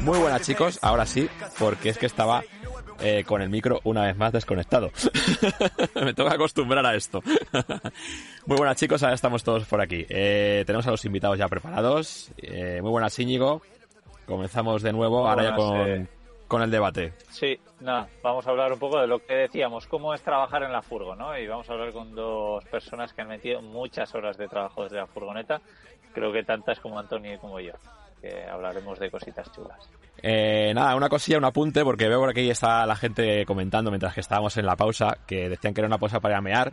Muy buenas chicos, ahora sí, porque es que estaba eh, con el micro una vez más desconectado. Me toca acostumbrar a esto. muy buenas chicos, ahora estamos todos por aquí. Eh, tenemos a los invitados ya preparados. Eh, muy buenas Íñigo. Comenzamos de nuevo, ahora ya con, con el debate. Sí, nada, vamos a hablar un poco de lo que decíamos, cómo es trabajar en la furgo, ¿no? Y vamos a hablar con dos personas que han metido muchas horas de trabajo desde la furgoneta, creo que tantas como Antonio y como yo, que hablaremos de cositas chulas. Eh, nada, una cosilla, un apunte, porque veo por aquí está la gente comentando mientras que estábamos en la pausa, que decían que era una pausa para mear,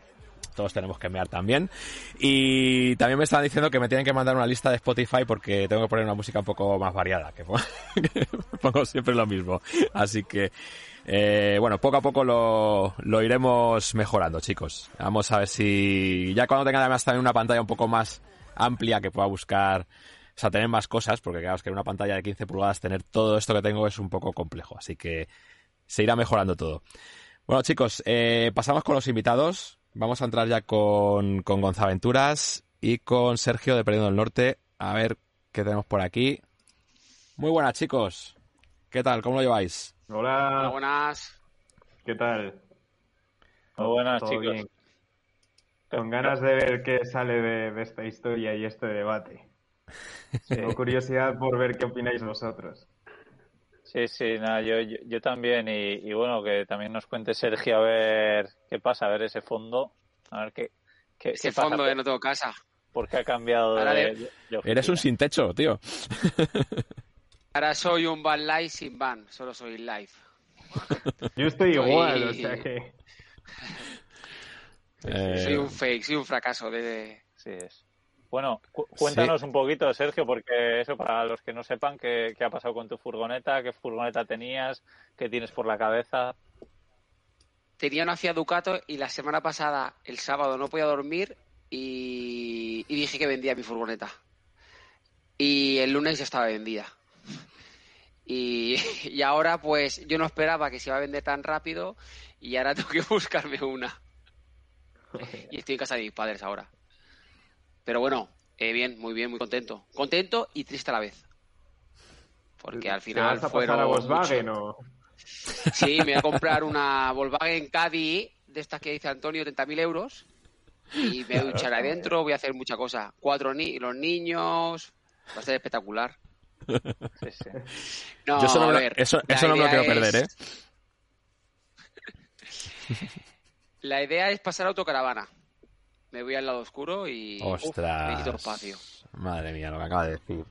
todos tenemos que mear también. Y también me estaban diciendo que me tienen que mandar una lista de Spotify porque tengo que poner una música un poco más variada, que pongo, siempre lo mismo. Así que, eh, bueno, poco a poco lo, lo iremos mejorando, chicos. Vamos a ver si ya cuando tenga además también una pantalla un poco más amplia que pueda buscar, o sea, tener más cosas, porque claro, es que en una pantalla de 15 pulgadas tener todo esto que tengo es un poco complejo, así que se irá mejorando todo. Bueno, chicos, eh, pasamos con los invitados. Vamos a entrar ya con, con Gonzaventuras y con Sergio de Perdiendo del Norte. A ver qué tenemos por aquí. Muy buenas, chicos. ¿Qué tal? ¿Cómo lo lleváis? Hola. Hola buenas. ¿Qué tal? Muy buenas, ¿Todo chicos. bien? Con ganas de ver qué sale de, de esta historia y este debate. Tengo curiosidad por ver qué opináis vosotros. Sí, sí, nada, yo, yo, yo también. Y, y bueno, que también nos cuente Sergio a ver qué pasa, a ver ese fondo. A ver qué, qué, Ese qué pasa, fondo de no tengo casa. por qué ha cambiado Ahora de, de- de- de Eres un sin techo, tío. Ahora soy un van live sin van, solo soy live. Yo estoy Soy- igual, o sea que. Eh, Soy un fake, soy un fracaso de... Sí es. Bueno, cu- cuéntanos un poquito, Sergio, porque eso para los que no sepan qué, qué ha pasado con tu furgoneta, qué furgoneta tenías, qué tienes por la cabeza. Tenía una Fiat Ducato y la semana pasada, el sábado, no podía dormir y, y dije que vendía mi furgoneta. Y el lunes ya estaba vendida. Y, y ahora pues yo no esperaba que se iba a vender tan rápido y ahora tengo que buscarme una. Y estoy en casa de mis padres ahora. Pero bueno, eh, bien, muy bien, muy contento. Contento y triste a la vez. Porque al ¿Te final vas a fueron pasar a Volkswagen mucho- o.? Sí, me voy a comprar una Volkswagen Caddy de estas que dice Antonio, 30.000 euros. Y me voy a duchar adentro, voy a hacer mucha cosa. Cuatro ni los niños. Va a ser espectacular. Sí, sí. No, yo eso no, a me lo- ver, eso, no me lo quiero perder, ¿eh? La idea es pasar a autocaravana. Me voy al lado oscuro y Ostras. necesito espacio. Madre mía, lo que acaba de decir.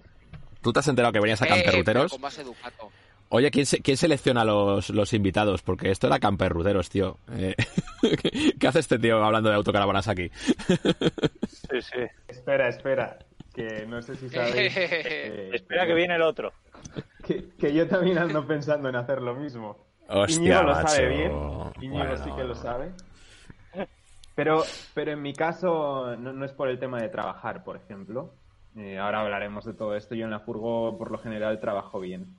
¿Tú te has enterado que venías a Eh, Camperruteros? con base Ducato. Oye, ¿quién, se- quién selecciona los, los invitados? Porque esto era Camperruteros, tío. Eh, ¿qué, qué hace este tío hablando de autocaravanas aquí? Sí, sí. Espera, espera. Que no sé si sabéis. eh, Espera que viene el otro. que, que yo también ando pensando en hacer lo mismo. Hostia, lo macho. sabe bien. Íñigo Bueno, sí que lo sabe. Pero, pero en mi caso no, no es por el tema de trabajar, por ejemplo. Eh, ahora hablaremos de todo esto. Yo en la furgo, por lo general, trabajo bien.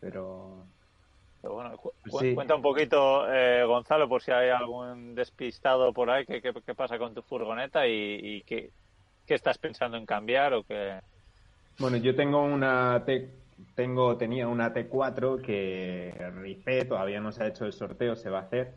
Pero Pero bueno, cu- sí. cuenta un poquito, eh, Gonzalo, por si hay algún despistado por ahí, qué, qué, qué pasa con tu furgoneta y, y qué, qué estás pensando en cambiar o qué... Bueno, yo tengo una T, tengo, tenía una T4 que rifé, todavía no se ha hecho el sorteo, se va a hacer.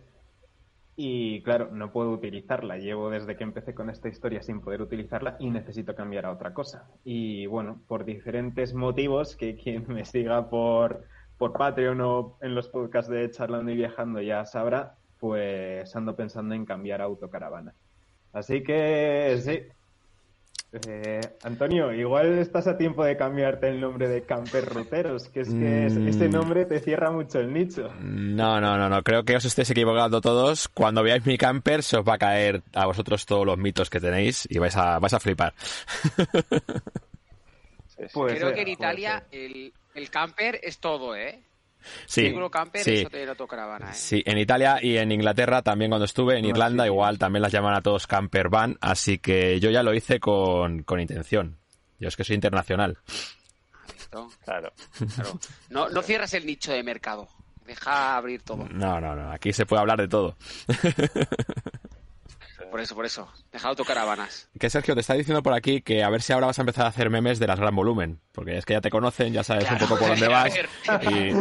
Y claro, no puedo utilizarla. Llevo desde que empecé con esta historia sin poder utilizarla y necesito cambiar a otra cosa. Y bueno, por diferentes motivos, que quien me siga por, por Patreon o en los podcasts de Charlando y Viajando ya sabrá, pues ando pensando en cambiar a autocaravana. Así que sí, eh, Antonio, igual estás a tiempo de cambiarte el nombre de Camper Ruteros, que es que es- Mm. ese nombre te cierra mucho el nicho. No, no, no, no. Creo que os estéis equivocando todos. Cuando veáis mi camper, se os va a caer a vosotros todos los mitos que tenéis y vais a, vais a flipar. Creo ser, que en Italia el, el camper es todo, ¿eh? Sí, camper sí. es tener autocaravana, ¿eh? Sí, en Italia y en Inglaterra también cuando estuve, en Más Irlanda sitios. igual también las llaman a todos camper van, así que yo ya lo hice con, con intención. Yo es que soy internacional. Listo, Claro. claro. No, no cierras el nicho de mercado. Deja abrir todo. No, no, no, aquí se puede hablar de todo. Por eso, por eso. Deja de autocaravanas. Que Sergio te está diciendo por aquí que a ver si ahora vas a empezar a hacer memes de las gran volumen. Porque es que ya te conocen, ya sabes un poco por dónde vas. Y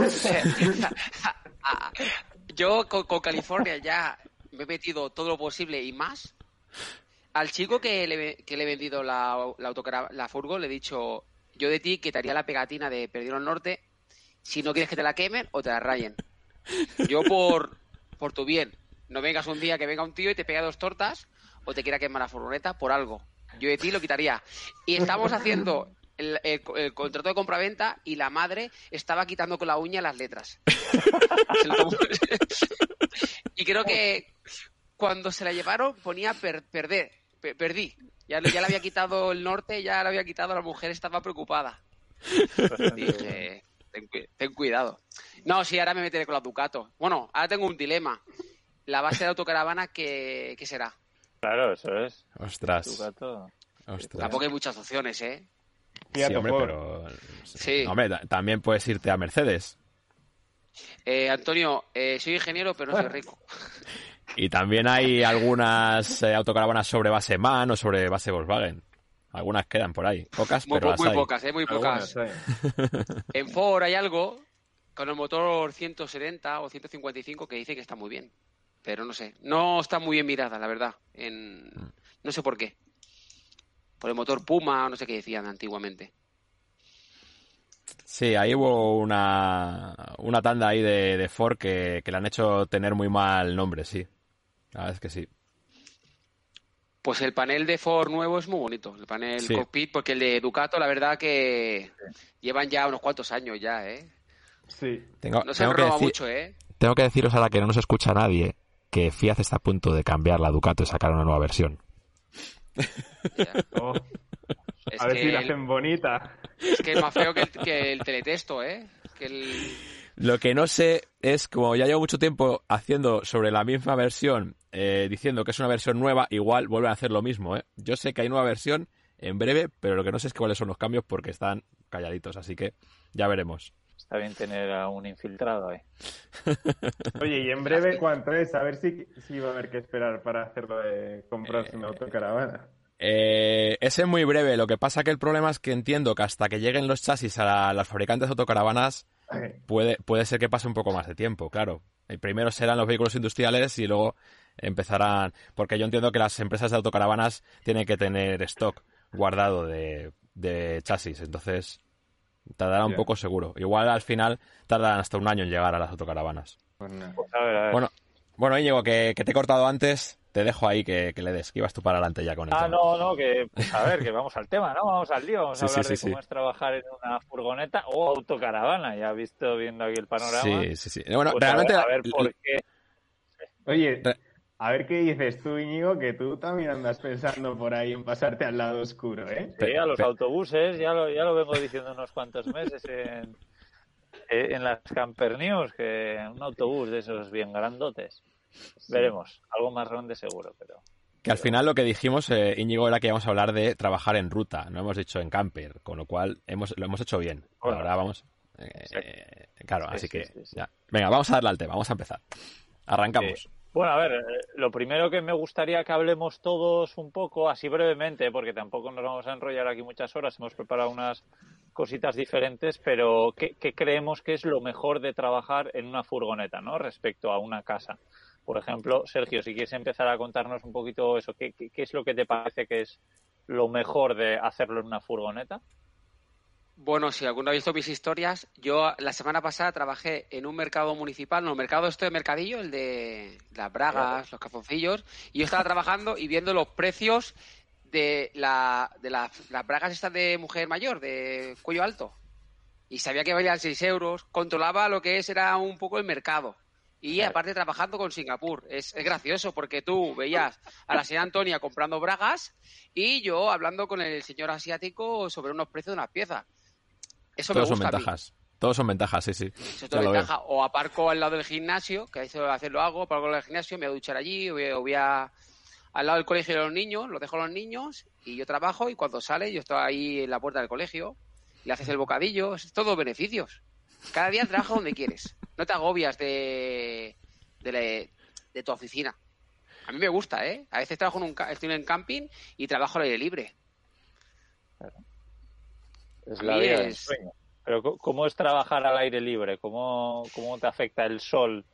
Yo con, con California ya me he metido todo lo posible y más. Al chico que le, que le he vendido la, la, la furgo le he dicho, yo de ti quitaría la pegatina de Perdido al Norte si no quieres que te la quemen o te la rayen. Yo por, por tu bien. No vengas un día que venga un tío y te pega dos tortas o te quiera quemar la furgoneta por algo. Yo de ti lo quitaría. Y estamos haciendo el, el- el contrato de compraventa y la madre estaba quitando con la uña las letras. Y creo que cuando se la llevaron ponía per- perder, pe- perdí. Ya, ya le había quitado el norte, ya le había quitado, la mujer estaba preocupada. Dije, ten cuidado. No, sí, ahora me meteré con la Ducato. Bueno, ahora tengo un dilema. La base de autocaravana, ¿qué, qué será? Claro, eso es. Tu Ostras. gato. ostras. Tampoco hay muchas opciones, ¿eh? Sí, hombre, pero... Sí. Hombre, ta- también puedes irte a Mercedes. Eh, Antonio, eh, soy ingeniero, pero no soy rico. Y también hay algunas eh, autocaravanas sobre base MAN o sobre base Volkswagen. Algunas quedan por ahí. Pocas, Muy, pero po- muy hay. pocas, ¿eh? Muy pocas. En Ford hay algo con el motor 170 o 155 que dice que está muy bien. Pero no sé, no está muy bien mirada, la verdad. En... No sé por qué. Por el motor Puma o no sé qué decían antiguamente. Sí, ahí hubo una, una tanda ahí de, de Ford que, que le han hecho tener muy mal nombre, sí. La verdad es que sí. Pues el panel de Ford nuevo es muy bonito, el panel Sí. cockpit, porque el de Ducato, la verdad que llevan ya unos cuantos años ya, ¿eh? Sí. Tengo, No se tengo que decir- mucho, ¿eh? tengo que deciros ahora que no nos escucha nadie que Fiat está a punto de cambiar la Ducato y sacar una nueva versión. Oh, Es, a ver si la el- hacen bonita. es que es más feo que el, que el teletexto, ¿eh? Que el... Lo que no sé es, como ya llevo mucho tiempo haciendo sobre la misma versión, eh, diciendo que es una versión nueva, igual vuelven a hacer lo mismo, ¿eh? Yo sé que hay nueva versión en breve, pero lo que no sé es cuáles son los cambios porque están calladitos, así que ya veremos. Está bien tener a un infiltrado ahí. Oye, y en breve, ¿cuánto es? A ver si, si va a haber que esperar para hacerlo de comprarse una autocaravana. Eh, ese es muy breve, lo que pasa que el problema es que entiendo que hasta que lleguen los chasis a la- las fabricantes de autocaravanas puede, puede ser que pase un poco más de tiempo, claro. El primero serán los vehículos industriales y luego empezarán, porque yo entiendo que las empresas de autocaravanas tienen que tener stock guardado de, de chasis, entonces tardará un poco seguro. Igual al final tardan hasta un año en llegar a las autocaravanas. pues. Pues a ver, a ver. Bueno, bueno Íñigo, que, que te he cortado antes, te dejo ahí que, que le des, que ibas tú para adelante ya con el Ah, tema. no, no, que pues, a ver, que vamos al tema, ¿no? Vamos al lío, vamos a Sí, hablar sí, de sí. cómo es trabajar en una furgoneta o autocaravana. Ya visto viendo aquí el panorama. Sí, sí, sí. Bueno, pues a realmente... ver, a ver por qué. Oye, Re- a ver qué dices tú, Íñigo, que tú también andas pensando por ahí en pasarte al lado oscuro, ¿eh? Sí, a los autobuses, ya lo, ya lo vengo diciendo unos cuantos meses en, eh, en las Camper News, que un autobús de esos bien grandotes. Veremos, algo más grande seguro, pero Que al final lo que dijimos, eh, Íñigo, era que íbamos a hablar de trabajar en ruta, no hemos dicho en camper, con lo cual hemos, lo hemos hecho bien. Bueno, Ahora vamos. eh, claro, Sí, así sí, que sí, sí. ya. Venga, vamos a darle al tema, vamos a empezar. Arrancamos. Bueno, a ver, eh, lo primero que me gustaría que hablemos todos un poco, así brevemente, porque tampoco nos vamos a enrollar aquí muchas horas, hemos preparado unas cositas diferentes, pero ¿qué, qué creemos que es lo mejor de trabajar en una furgoneta, ¿no? Respecto a una casa. Por ejemplo, Sergio, si quieres empezar a contarnos un poquito eso, ¿qué, qué, qué es lo que te parece que es lo mejor de hacerlo en una furgoneta? Bueno, si alguno ha visto mis historias, yo la semana pasada trabajé en un mercado municipal, no, el mercado este de mercadillo, el de las bragas, los calzoncillos, y yo estaba trabajando y viendo los precios de, la, de la- las bragas estas de mujer mayor, de cuello alto. Y sabía que valían 6 euros, controlaba lo que es, era un poco el mercado. Y aparte trabajando con Singapur. Es, es gracioso porque tú veías a la señora Antonia comprando bragas y yo hablando con el señor asiático sobre unos precios de unas piezas. Eso Todos me son gusta a mí. ventajas. Todos son ventajas, sí, sí. Eso es ventaja. O aparco al lado del gimnasio, que a veces a veces lo hago, aparco al lado del gimnasio, me voy a duchar allí, o voy, o voy a- al lado del colegio de los niños, lo dejo a los niños y yo trabajo y cuando sale yo estoy ahí en la puerta del colegio, le haces el bocadillo, es todo beneficios. Cada día trabaja donde quieres. No te agobias de, de, la- de tu oficina. A mí me gusta, ¿eh? A veces trabajo en un, estoy en camping y trabajo al aire libre. Es la vida del sueño. Pero ¿cómo es trabajar al aire libre? ¿Cómo, cómo te afecta el sol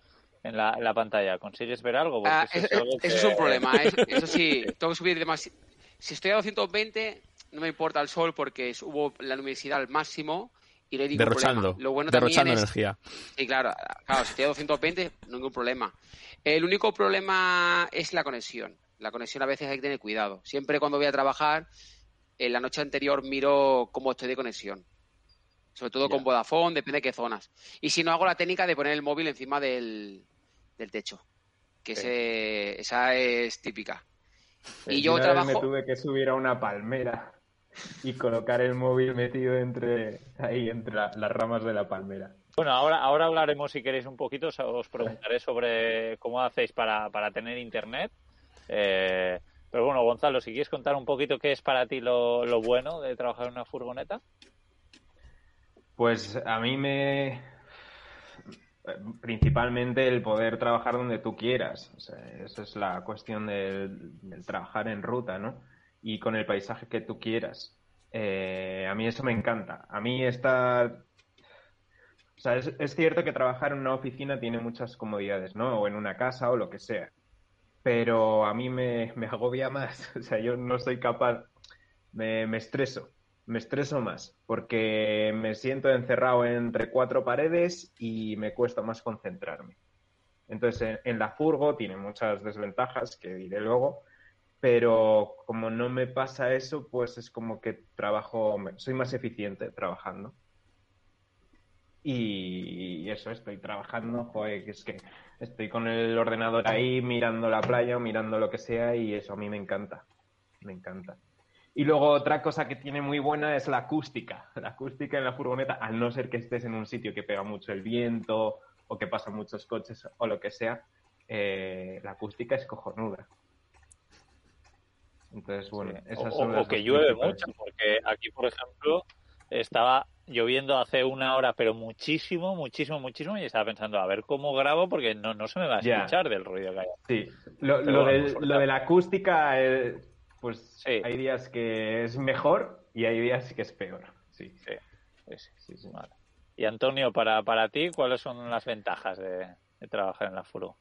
en la, pantalla? ¿Consigues ver algo? Ah, eso, es, un problema. ¿eh? Eso sí, tengo que subir demasiado. Si estoy a 220, no me importa el sol porque subo la luminosidad al máximo y hay ningún derrochando, Lo bueno derrochando energía. Sí, claro, claro, si estoy a 220, ningún problema. El único problema es la conexión. La conexión a veces hay que tener cuidado. Siempre cuando voy a trabajar, en la noche anterior miro cómo estoy de conexión sobre todo con Vodafone, depende de qué zonas. Y si no, hago la técnica de poner el móvil encima del, techo, que esa es típica. y yo trabajo... me tuve que subir a una palmera y colocar el móvil metido entre ahí, entre las ramas de la palmera. Bueno, ahora, ahora hablaremos, si queréis un poquito, os preguntaré sobre cómo hacéis para, tener internet. Eh, pero bueno, Gonzalo, si quieres contar un poquito qué es para ti lo, bueno de trabajar en una furgoneta. Pues a mí me... Principalmente el poder trabajar donde tú quieras. esa es la cuestión del, trabajar en ruta, ¿no? Y con el paisaje que tú quieras. Eh, a mí eso me encanta. A mí está... O sea, es, cierto que trabajar en una oficina tiene muchas comodidades, ¿no? O en una casa o lo que sea. Pero a mí me, agobia más. O sea, yo no soy capaz... Me, me estreso me estreso más porque me siento encerrado entre cuatro paredes y me cuesta más concentrarme. Entonces, en, la furgo tiene muchas desventajas que diré luego, pero como no me pasa eso, pues es como que trabajo, soy más eficiente trabajando. Y eso, estoy trabajando, joder, es que estoy con el ordenador ahí mirando la playa o mirando lo que sea y eso a mí me encanta, me encanta. Y luego otra cosa que tiene muy buena es la acústica. La acústica en la furgoneta, al no ser que estés en un sitio que pega mucho el viento o que pasan muchos coches o lo que sea, eh, la acústica es cojonuda. Entonces, bueno, esas son o, o que llueve mucho, porque aquí, por ejemplo, estaba lloviendo hace una hora, pero muchísimo, muchísimo, muchísimo, y estaba pensando, a ver cómo grabo, porque no, no se me va a escuchar del ruido que hay. Sí, lo, lo, de la acústica, eh, pues hay días que es mejor y hay días que es peor. Sí, sí. sí, sí Y Antonio, para, para ti, ¿cuáles son las ventajas de, trabajar en la furo?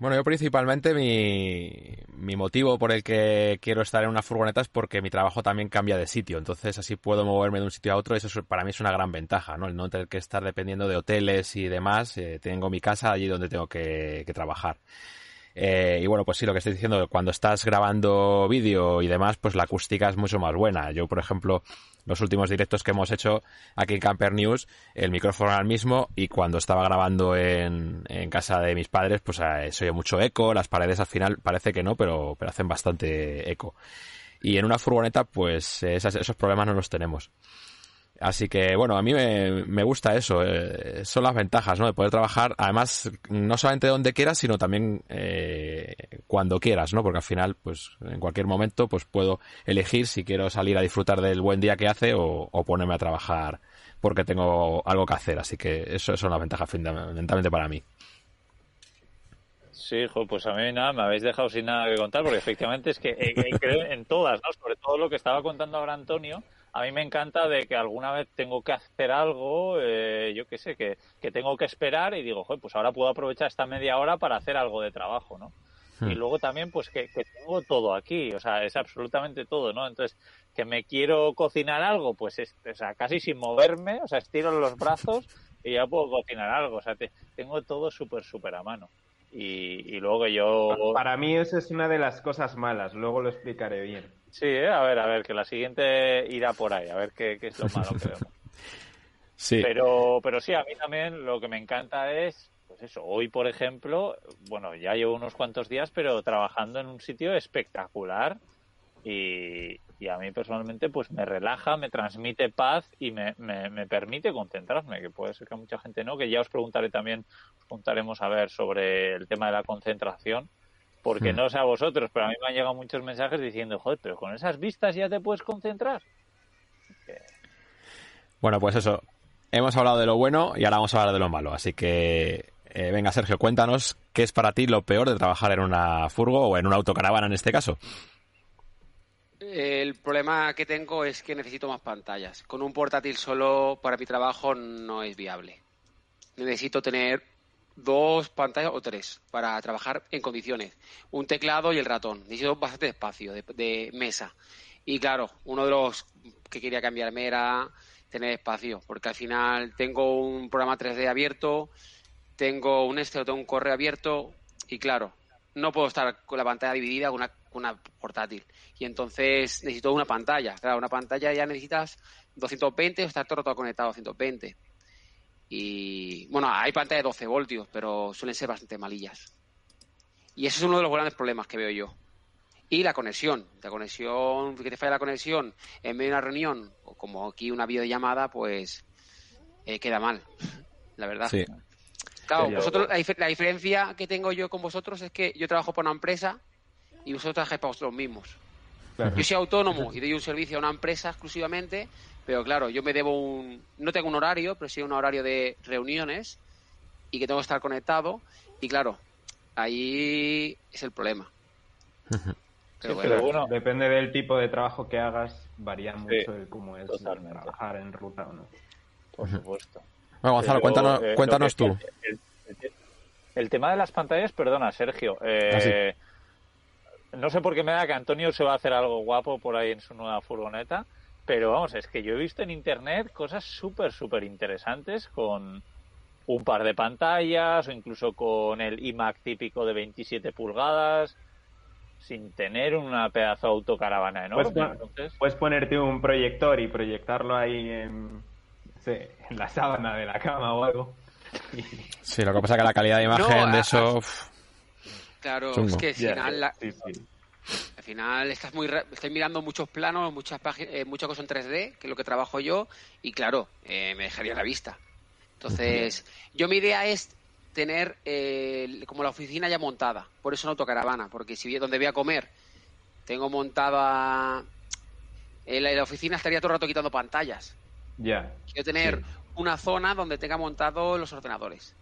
Bueno, yo principalmente mi, mi, motivo por el que quiero estar en una furgoneta es porque mi trabajo también cambia de sitio, entonces así puedo moverme de un sitio a otro, eso para mí es una gran ventaja, ¿no? El no tener que estar dependiendo de hoteles y demás, eh, tengo mi casa allí donde tengo que, que trabajar. Eh, y bueno, pues sí, lo que estoy diciendo, cuando estás grabando vídeo y demás, pues la acústica es mucho más buena. Yo, por ejemplo, los últimos directos que hemos hecho aquí en Camper News, el micrófono era el mismo y cuando estaba grabando en, casa de mis padres, pues eh, se oye mucho eco, las paredes al final parece que no, pero, pero hacen bastante eco. Y en una furgoneta, pues esos problemas no los tenemos. Así que, bueno, a mí me, gusta eso. Eh, son las ventajas, ¿no? De poder trabajar, además, no solamente donde quieras, sino también eh, cuando quieras, ¿no? Porque al final, pues, en cualquier momento, pues puedo elegir si quiero salir a disfrutar del buen día que hace o, ponerme a trabajar porque tengo algo que hacer. Así que eso, son las ventajas fundamentalmente para mí. Sí, hijo, pues a mí nada, me habéis dejado sin nada que contar, porque efectivamente es que eh, creo en todas, ¿no? Sobre todo lo que estaba contando ahora Antonio, a mí me encanta de que alguna vez tengo que hacer algo, eh, yo qué sé, que, que, tengo que esperar y digo, pues ahora puedo aprovechar esta media hora para hacer algo de trabajo, ¿no? Y hmm. luego también, pues que, tengo todo aquí, o sea, es absolutamente todo, ¿no? Entonces, que me quiero cocinar algo, pues es, o sea, casi sin moverme, o sea, estiro los brazos y ya puedo cocinar algo, o sea, tengo todo súper, súper a mano. Y, y luego yo... Para mí eso es una de las cosas malas, luego lo explicaré bien. Sí, ¿eh? a ver, a ver, que la siguiente irá por ahí, a ver qué, es lo malo que vemos. Sí. Pero, pero sí, a mí también lo que me encanta es, pues eso, hoy por ejemplo, bueno, ya llevo unos cuantos días, pero trabajando en un sitio espectacular y, y a mí personalmente pues me relaja, me transmite paz y me, me, me, permite concentrarme, que puede ser que mucha gente no, que ya os preguntaré también, os preguntaremos a ver sobre el tema de la concentración, porque hmm. no sé a vosotros, pero a mí me han llegado muchos mensajes diciendo, joder, pero con esas vistas ya te puedes concentrar. Bueno, pues eso. Hemos hablado de lo bueno y ahora vamos a hablar de lo malo. Así que Eh, venga, Sergio, cuéntanos qué es para ti lo peor de trabajar en una furgo o en una autocaravana en este caso. El problema que tengo es que necesito más pantallas. Con un portátil solo para mi trabajo no es viable. Necesito tener dos pantallas o tres para trabajar en condiciones. Un teclado y el ratón. Necesito bastante espacio de, mesa. Y claro, uno de los que quería cambiarme era tener espacio, porque al final tengo un programa 3D abierto, tengo un este tengo un correo abierto y claro, no puedo estar con la pantalla dividida con una, una portátil. Y entonces necesito una pantalla. Claro, una pantalla ya necesitas 220 o estar todo, todo conectado a 220. Y bueno, hay pantallas de 12 voltios, pero suelen ser bastante malillas. Y ese es uno de los grandes problemas que veo yo. Y la conexión, la conexión, que te falla la conexión en medio de una reunión, o como aquí una videollamada, pues eh, queda mal, la verdad. Sí. Claro, vosotros, la, diferencia que tengo yo con vosotros es que yo trabajo por una empresa y vosotros trabajáis para vosotros mismos. Yo soy autónomo y doy un servicio a una empresa exclusivamente, pero claro, yo me debo un... No tengo un horario, pero sí un horario de reuniones y que tengo que estar conectado. Y claro, ahí es el problema. Pero, bueno, depende del tipo de trabajo que hagas, varía mucho de cómo es trabajar en ruta o no. Por supuesto. Bueno, Gonzalo, cuéntanos, eh, cuéntanos tú. El, tema de las pantallas, perdona, Sergio. Eh, ah, no sé por qué me da que Antonio se va a hacer algo guapo por ahí en su nueva furgoneta, pero vamos, es que yo he visto en internet cosas súper, súper interesantes con un par de pantallas o incluso con el iMac típico de 27 pulgadas sin tener una pedazo de autocaravana enorme. Puedes, puedes ponerte un proyector y proyectarlo ahí en, en la sábana de la cama o algo. Sí, lo que pasa es que la calidad de imagen de eso... claro, es que al final... Al final estás muy estoy mirando muchos planos, muchas páginas, eh, muchas cosas en 3D, que es lo que trabajo yo, y claro, eh, me dejaría la vista. Entonces, yo mi idea es tener eh, como la oficina ya montada, por eso una autocaravana, porque si donde voy a comer tengo montada en la, oficina estaría todo el rato quitando pantallas. Ya. Quiero tener una zona donde tenga montados los ordenadores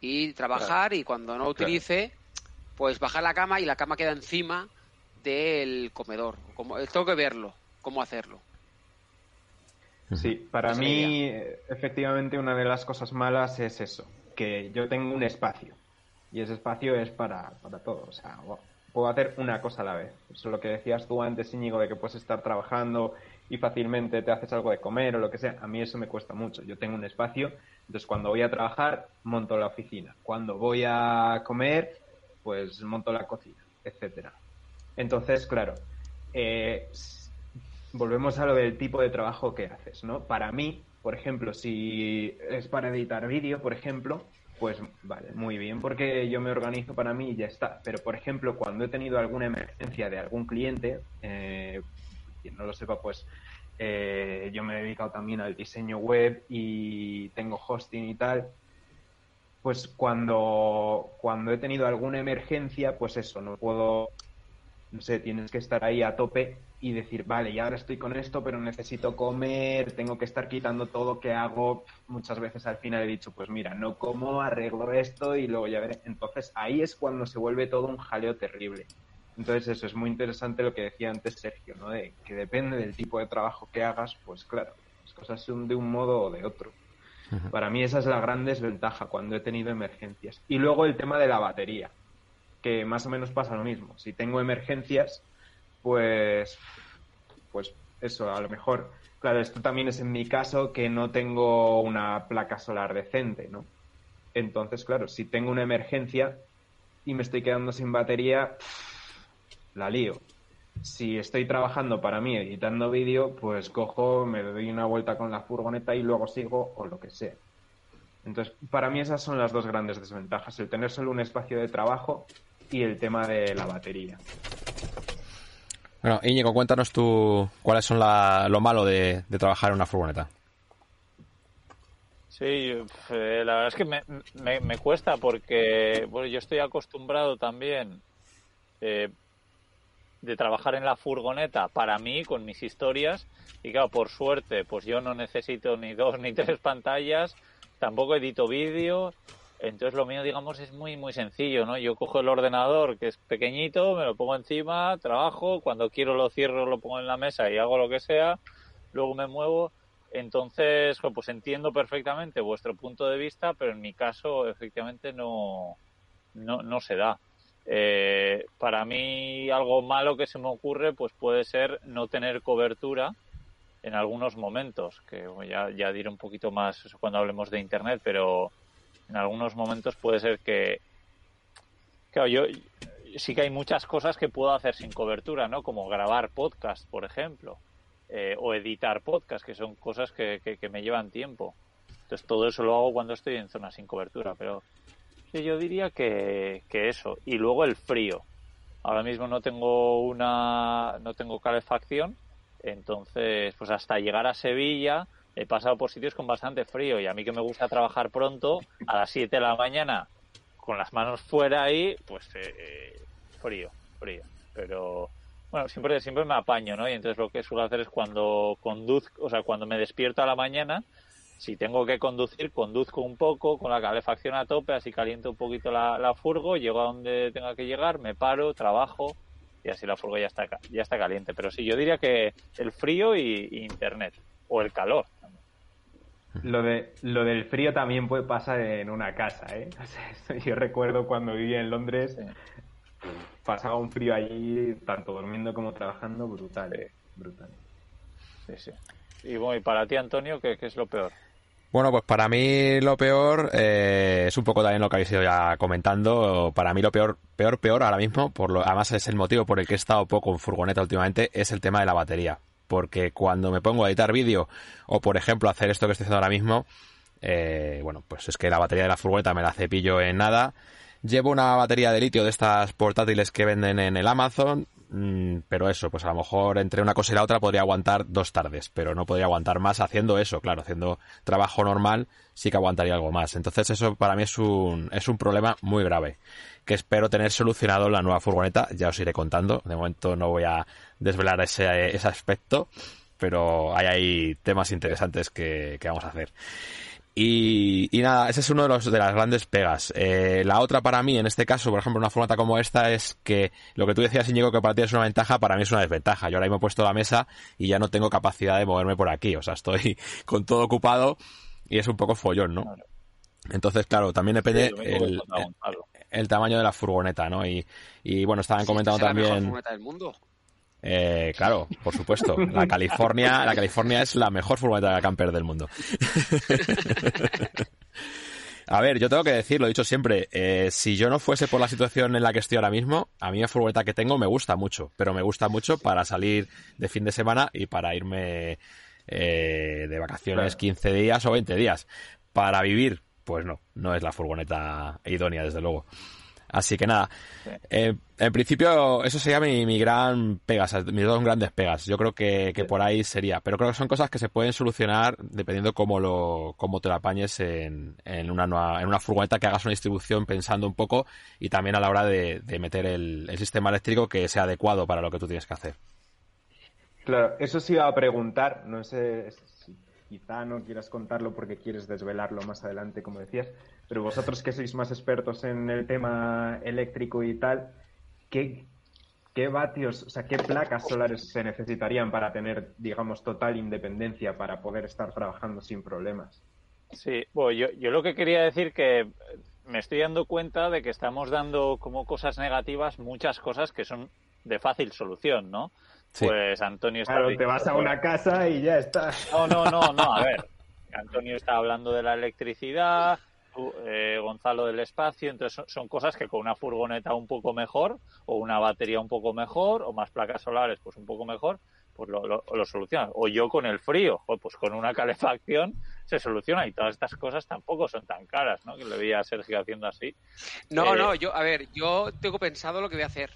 y trabajar y cuando no utilice, pues bajar la cama y la cama queda encima del comedor. Como, tengo que verlo, cómo hacerlo. Sí, para mí, efectivamente, una de las cosas malas es eso, que yo tengo un espacio y ese espacio es para, para todo. O sea, puedo hacer una cosa a la vez. Eso es lo que decías tú antes, Íñigo, de que puedes estar trabajando y fácilmente te haces algo de comer o lo que sea. A mí eso me cuesta mucho. Yo tengo un espacio, entonces cuando voy a trabajar, monto la oficina. Cuando voy a comer, pues monto la cocina, etcétera. Entonces, claro, eh, volvemos a lo del tipo de trabajo que haces, ¿no? Para mí, por ejemplo, si es para editar vídeo, por ejemplo, pues vale, muy bien, porque yo me organizo para mí y ya está. Pero, por ejemplo, cuando he tenido alguna emergencia de algún cliente, eh, quien no lo sepa, pues eh, yo me he dedicado también al diseño web y tengo hosting y tal. Pues cuando, cuando he tenido alguna emergencia, pues eso, no puedo, no sé, tienes que estar ahí a tope y decir, vale, ya ahora estoy con esto, pero necesito comer, tengo que estar quitando todo que hago. Muchas veces al final he dicho, pues mira, no como, arreglo esto y luego ya veré. Entonces ahí es cuando se vuelve todo un jaleo terrible. Entonces eso es muy interesante lo que decía antes Sergio, ¿no? De que depende del tipo de trabajo que hagas, pues claro, las cosas son de un modo o de otro. Para mí esa es la gran desventaja cuando he tenido emergencias. Y luego el tema de la batería, que más o menos pasa lo mismo. Si tengo emergencias, pues, pues eso, a lo mejor, claro, esto también es en mi caso que no tengo una placa solar decente, ¿no? Entonces, claro, si tengo una emergencia y me estoy quedando sin batería, la lío. Si estoy trabajando para mí editando vídeo, pues cojo, me doy una vuelta con la furgoneta y luego sigo o lo que sea. Entonces, para mí esas son las dos grandes desventajas, el tener solo un espacio de trabajo y el tema de la batería. Bueno, Íñigo, cuéntanos tú cuáles son lo malo de, trabajar en una furgoneta. Sí, eh, la verdad es que me, me, cuesta porque bueno, yo estoy acostumbrado también eh, de trabajar en la furgoneta para mí con mis historias y claro, por suerte, pues yo no necesito ni dos ni tres pantallas, tampoco edito vídeo Entonces lo mío, digamos, es muy, muy sencillo, ¿no? Yo cojo el ordenador, que es pequeñito, me lo pongo encima, trabajo, cuando quiero lo cierro, lo pongo en la mesa y hago lo que sea, luego me muevo. Entonces, pues entiendo perfectamente vuestro punto de vista, pero en mi caso, efectivamente, no, no, no se da. Eh, para mí, algo malo que se me ocurre, pues puede ser no tener cobertura en algunos momentos, que ya, ya diré un poquito más cuando hablemos de Internet, pero en algunos momentos puede ser que, claro, yo sí que hay muchas cosas que puedo hacer sin cobertura, ¿no? Como grabar podcast, por ejemplo, eh, o editar podcast, que son cosas que, que, me llevan tiempo. Entonces todo eso lo hago cuando estoy en zona sin cobertura, pero yo diría que, que eso. Y luego el frío. Ahora mismo no tengo una, no tengo calefacción, entonces pues hasta llegar a Sevilla he pasado por sitios con bastante frío y a mí que me gusta trabajar pronto, a las 7 de la mañana, con las manos fuera ahí, pues eh, eh, frío, frío. Pero bueno, siempre, siempre me apaño, ¿no? Y entonces lo que suelo hacer es cuando conduzco, o sea, cuando me despierto a la mañana, si tengo que conducir, conduzco un poco con la calefacción a tope, así caliento un poquito la, la furgo, llego a donde tenga que llegar, me paro, trabajo y así la furgo ya está, ya está caliente. Pero sí, yo diría que el frío y internet o el calor. Lo, de, lo del frío también puede pasar en una casa, ¿eh? yo recuerdo cuando vivía en Londres, pasaba un frío allí, tanto durmiendo como trabajando, brutal, ¿eh? Brutal. Sí, sí. Y bueno, y para ti, Antonio, ¿qué, es lo peor? Bueno, pues para mí lo peor eh, es un poco también lo que habéis ido ya comentando. Para mí lo peor, peor, peor ahora mismo, por lo, además es el motivo por el que he estado poco en furgoneta últimamente, es el tema de la batería porque cuando me pongo a editar vídeo o, por ejemplo, hacer esto que estoy haciendo ahora mismo, eh, bueno, pues es que la batería de la furgoneta me la cepillo en nada. Llevo una batería de litio de estas portátiles que venden en el Amazon, pero eso, pues a lo mejor entre una cosa y la otra podría aguantar dos tardes, pero no podría aguantar más haciendo eso, claro, haciendo trabajo normal sí que aguantaría algo más. Entonces eso para mí es un, es un problema muy grave que espero tener solucionado la nueva furgoneta. Ya os iré contando. De momento no voy a desvelar ese, ese aspecto, pero hay, hay temas interesantes que, vamos a hacer. Y, nada, ese es uno de, los, de las grandes pegas. Eh, la otra para mí, en este caso, por ejemplo, una furgoneta como esta, es que lo que tú decías, Íñigo, que para ti es una ventaja, para mí es una desventaja. Yo ahora mismo he puesto la mesa y ya no tengo capacidad de moverme por aquí. O sea, estoy con todo ocupado y es un poco follón, ¿no? Entonces, claro, también depende el, tamaño de la furgoneta, ¿no? Y, y bueno, estaban comentando también. La furgoneta del mundo? Eh, claro, por supuesto. La California, la California es la mejor furgoneta de camper del mundo. A ver, yo tengo que decir, lo he dicho siempre, eh, si yo no fuese por la situación en la que estoy ahora mismo, a mí la furgoneta que tengo me gusta mucho, pero me gusta mucho para salir de fin de semana y para irme eh, de vacaciones 15 días o 20 días. Para vivir, pues no, no es la furgoneta idónea, desde luego. Así que nada, eh, en principio eso sería mi, gran pegas, mis dos grandes pegas. Yo creo que, por ahí sería, pero creo que son cosas que se pueden solucionar dependiendo cómo lo cómo te lo apañes en, en, una, nueva, en una furgoneta que hagas una distribución pensando un poco y también a la hora de, meter el, sistema eléctrico que sea adecuado para lo que tú tienes que hacer. Claro, eso sí iba a preguntar, no sé quizá no quieras contarlo porque quieres desvelarlo más adelante, como decías, pero vosotros que sois más expertos en el tema eléctrico y tal, ¿qué, qué vatios, o sea, qué placas solares se necesitarían para tener, digamos, total independencia para poder estar trabajando sin problemas? Sí, bueno, yo, yo lo que quería decir que me estoy dando cuenta de que estamos dando como cosas negativas muchas cosas que son de fácil solución, ¿no? Pues Antonio está... Claro, te vas a una casa y ya está. No, no, no, no, a ver. Antonio está hablando de la electricidad, eh, Gonzalo del espacio, entonces son, cosas que con una furgoneta un poco mejor, o una batería un poco mejor, o más placas solares pues un poco mejor, pues lo, lo, solucionan. O yo con el frío, pues con una calefacción se soluciona y todas estas cosas tampoco son tan caras, ¿no? Que le veía a Sergio haciendo así. No, no, eh, yo, a ver, yo tengo pensado lo que voy a hacer.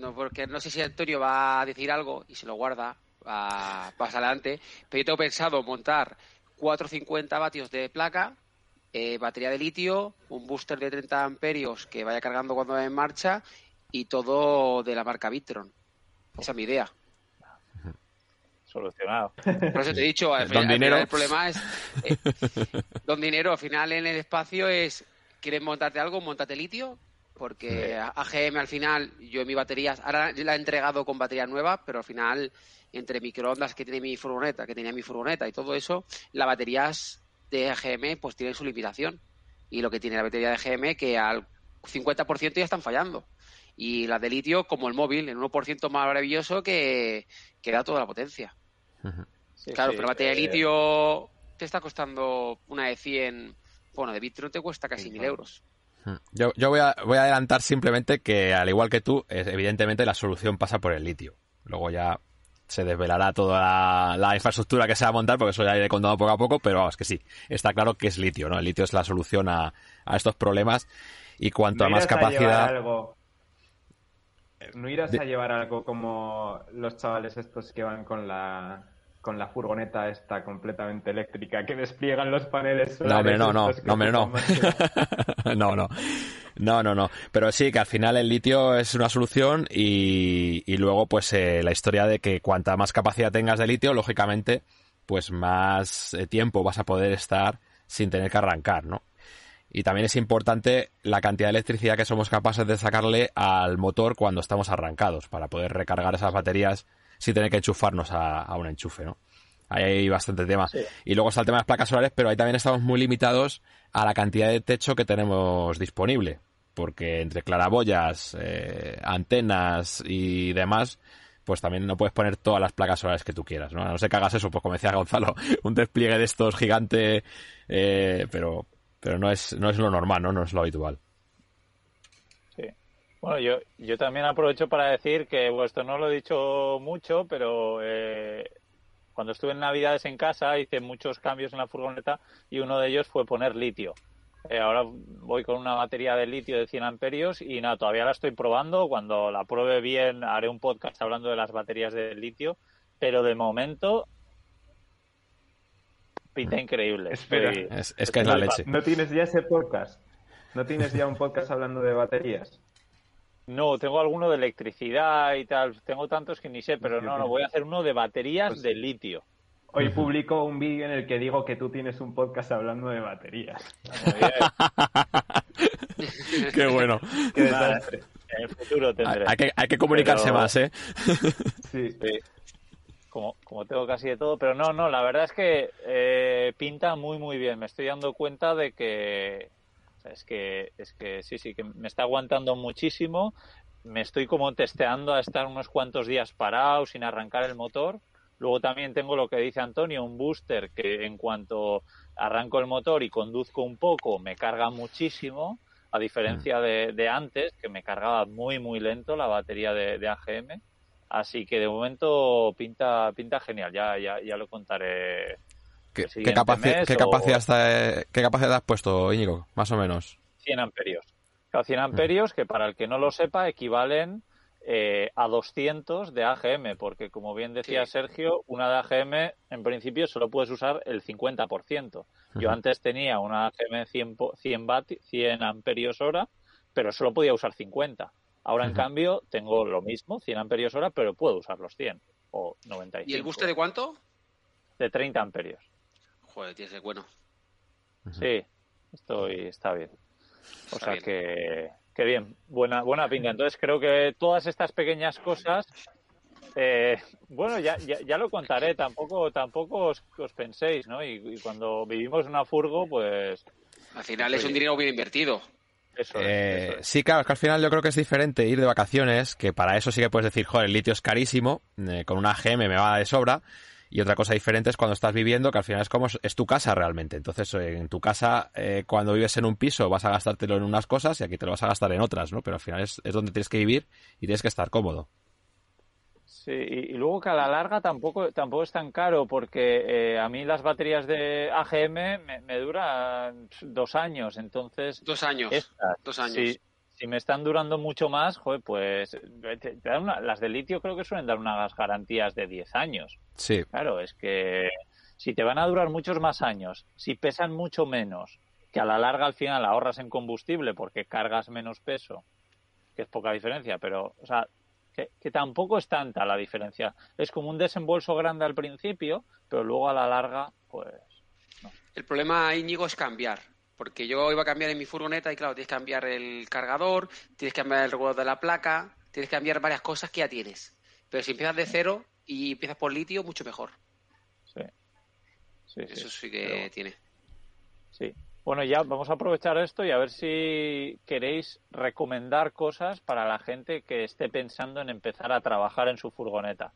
No, porque no sé si Antonio va a decir algo y se lo guarda a, más adelante, pero yo tengo pensado montar 450 vatios de placa, eh, batería de litio, un booster de 30 amperios que vaya cargando cuando vaya en marcha y todo de la marca Vitron. Esa es mi idea. Solucionado. Por eso te he dicho, al final, el problema es. Eh, don Dinero, al final en el espacio es ¿quieres montarte algo? Montate litio, porque AGM al final, yo en mi baterías, ahora la he entregado con baterías nuevas, pero al final, entre microondas que tiene mi furgoneta, que tenía mi furgoneta y todo eso, las baterías de AGM pues tienen su limitación. Y lo que tiene la batería de AGM que al 50% ya están fallando. Y las de litio, como el móvil, en 1% más maravilloso que, que da toda la potencia. claro, pero la batería de eh, litio te está costando una de 100, bueno, de Bitcoin te cuesta casi 1000 euros. Yo, yo voy, a, voy a adelantar simplemente que, al igual que tú, evidentemente la solución pasa por el litio. Luego ya se desvelará toda la, infraestructura que se va a montar, porque eso ya iré contando poco a poco, pero vamos, que sí, está claro que es litio, ¿no? El litio es la solución a, a estos problemas y cuanto a más capacidad... ¿No irás a llevar algo como los chavales estos que van con la con la furgoneta esta completamente eléctrica que despliegan los paneles No, hombre, no, no, no, hombre, no. no, no. No, no, no. Pero sí, que al final el litio es una solución y, y luego pues eh, la historia de que cuanta más capacidad tengas de litio, lógicamente, pues más eh, tiempo vas a poder estar sin tener que arrancar, ¿no? Y también es importante la cantidad de electricidad que somos capaces de sacarle al motor cuando estamos arrancados para poder recargar esas baterías sin tener que enchufarnos a, un enchufe, ¿no? Ahí hay bastante tema. Y luego está el tema de las placas solares, pero ahí también estamos muy limitados a la cantidad de techo que tenemos disponible. Porque entre claraboyas, eh, antenas y demás, pues también no puedes poner todas las placas solares que tú quieras, ¿no? A no ser que hagas eso, pues como decía Gonzalo, un despliegue de estos gigante, eh, pero, pero no es, no es lo normal, ¿no? No es lo habitual. Bueno, yo, yo también aprovecho para decir que bueno, esto no lo he dicho mucho, pero eh, cuando estuve en Navidades en casa hice muchos cambios en la furgoneta y uno de ellos fue poner litio. Eh, ahora voy con una batería de litio de 100 amperios y nada, todavía la estoy probando. Cuando la pruebe bien haré un podcast hablando de las baterías de litio, pero de momento pinta increíble. Espera, es, es que es la leche. ¿No tienes ya ese podcast? ¿No tienes ya un podcast hablando de baterías? No, tengo alguno de electricidad y tal. Tengo tantos que ni sé, pero no, no, voy a hacer uno de baterías pues de litio. Hoy publico un vídeo en el que digo que tú tienes un podcast hablando de baterías. Qué bueno. en el futuro tendré. Hay que, hay que comunicarse más, ¿eh? sí. Como, como tengo casi de todo, pero no, no, la verdad es que eh, pinta muy, muy bien. Me estoy dando cuenta de que, es que, es que sí, sí, que me está aguantando muchísimo. Me estoy como testeando a estar unos cuantos días parado sin arrancar el motor. Luego también tengo lo que dice Antonio, un booster que en cuanto arranco el motor y conduzco un poco me carga muchísimo, a diferencia mm. de, antes, que me cargaba muy, muy lento la batería de, AGM. Así que de momento pinta, pinta genial, ya, ya, ya lo contaré ¿Qué, capacidad, ¿qué, capacidad has puesto, Íñigo? Más o menos. 100 amperios. 100 amperios que para el que no lo sepa equivalen eh, a 200 de AGM, porque como bien decía Sergio, una de AGM en principio solo puedes usar el 50%. Yo antes tenía una AGM 100, 100, 100 amperios hora, pero solo podía usar 50. Ahora, en cambio, tengo lo mismo, 100 amperios hora, pero puedo usar los 100 o 95. ¿Y el booster de cuánto? De 30 amperios. Joder, tiene bueno. Sí, estoy, está bien. O sea que, que bien, buena, buena pinta. Entonces creo que todas estas pequeñas cosas, eh, bueno, ya, ya, lo contaré, tampoco, tampoco os, penséis, ¿no? Y, cuando vivimos en una furgo, pues... Al final es un dinero bien invertido. Eso eh, Sí, claro, es que al final yo creo que es diferente ir de vacaciones, que para eso sí que puedes decir, joder, el litio es carísimo, eh, con una GM me va de sobra, y otra cosa diferente es cuando estás viviendo, que al final es como es tu casa realmente. Entonces, en tu casa, eh, cuando vives en un piso, vas a gastártelo en unas cosas y aquí te lo vas a gastar en otras, ¿no? Pero al final es, donde tienes que vivir y tienes que estar cómodo. Sí, y, luego que a la larga tampoco, tampoco es tan caro, porque eh, a mí las baterías de AGM me, duran dos años, entonces... Dos años. dos años si me están durando mucho más, joder, pues las de litio creo que suelen dar unas garantías de 10 años. Sí. Claro, es que si te van a durar muchos más años, si pesan mucho menos, que a la larga al final ahorras en combustible porque cargas menos peso, que es poca diferencia, pero, o sea, que, que tampoco es tanta la diferencia. Es como un desembolso grande al principio, pero luego a la larga, pues. El problema, Íñigo, es cambiar Porque yo iba a cambiar en mi furgoneta y claro, tienes que cambiar el cargador, tienes que cambiar el regulador de la placa, tienes que cambiar varias cosas que ya tienes. Pero si empiezas de cero y empiezas por litio, mucho mejor. Sí. Sí, sí. Eso sí que Pero- tiene. Sí. Bueno, ya vamos a aprovechar esto y a ver si queréis recomendar cosas para la gente que esté pensando en empezar a trabajar en su furgoneta.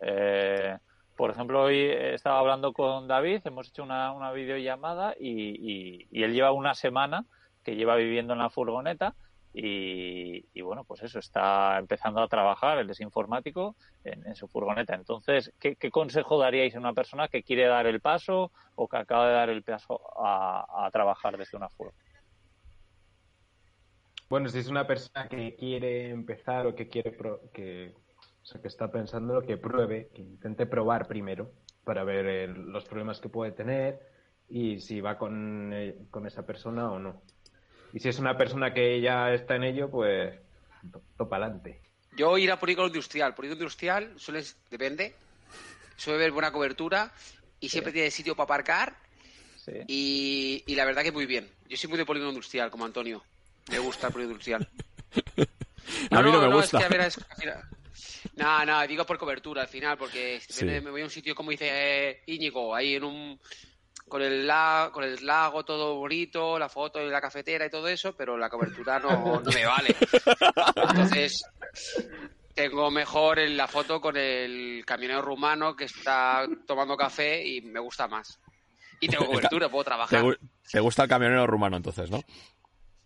Eh, por ejemplo, hoy estaba hablando con David, hemos hecho una, una videollamada y, y- y él lleva una semana que lleva viviendo en la furgoneta y, y bueno, pues eso, está empezando a trabajar, él es informático, en, en su furgoneta. Entonces, ¿qué, qué consejo daríais a una persona que quiere dar el paso o que acaba de dar el paso a, a trabajar desde una furgoneta? Bueno, si es una persona que quiere empezar o que quiere pro- que, o sea, que está pensando que pruebe, que intente probar primero para ver el- los problemas que puede tener y si va con, eh, con esa persona o no. Y si es una persona que ya está en ello, pues to- topa adelante. Yo ir a polígono industrial. Polígono industrial suele, depende, suele haber buena cobertura y siempre tiene sitio para aparcar Sí. y, y la verdad que muy bien. Yo soy muy de polígono industrial, como Antonio. Me gusta el polígono industrial. A mí no me Es gusta. que, a ver, es- No, no, digo por cobertura al final, porque Sí. me voy a un sitio como dice eh, Íñigo, ahí en un con el lago, con el lago todo bonito, la foto de la cafetera y todo eso, pero la cobertura no, no me vale. Entonces tengo mejor en la foto con el camionero rumano que está tomando café y me gusta más. Y tengo cobertura, puedo ¿Te, trabajar. gu- te gusta el camionero rumano entonces, no?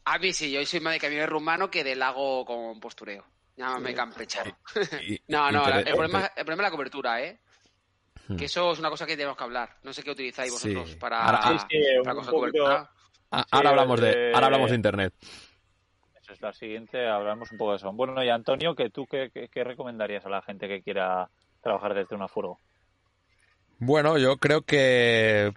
A mí sí, yo soy más de camionero rumano que de lago con postureo. Llámame campechano. No, no, la- el problema, el problema es la cobertura, ¿eh? Hmm. Que eso es una cosa que tenemos que hablar. No sé qué utilizáis Sí. vosotros para, Ahora- Sí, sí, para poquito- cobertura. Ah, Sí, ahora hablamos de, eh, ahora hablamos de internet. Eso es la siguiente, hablamos un poco de eso. Bueno, y Antonio, que tú qué, qué- qué recomendarías a la gente que quiera trabajar desde una furgo? Bueno, yo creo que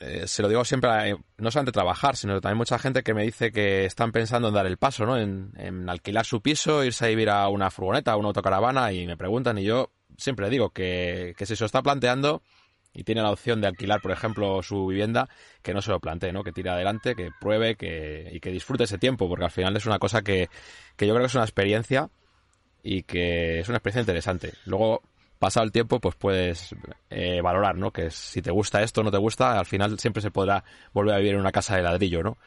eh, se lo digo siempre, a- no solamente trabajar, sino también mucha gente que me dice que están pensando en dar el paso, ¿no? En, en alquilar su piso, irse a vivir a una furgoneta, a una autocaravana y me preguntan y yo siempre digo que, que si se lo está planteando y tiene la opción de alquilar, por ejemplo, su vivienda, que no se lo plantee, ¿no? Que tire adelante, que pruebe que, y que disfrute ese tiempo, porque al final es una cosa que, que yo creo que es una experiencia y que es una experiencia interesante. Luego, pasado el tiempo, pues puedes eh, valorar, ¿no? Que si te gusta esto o no te gusta, al final siempre se podrá volver a vivir en una casa de ladrillo, ¿no?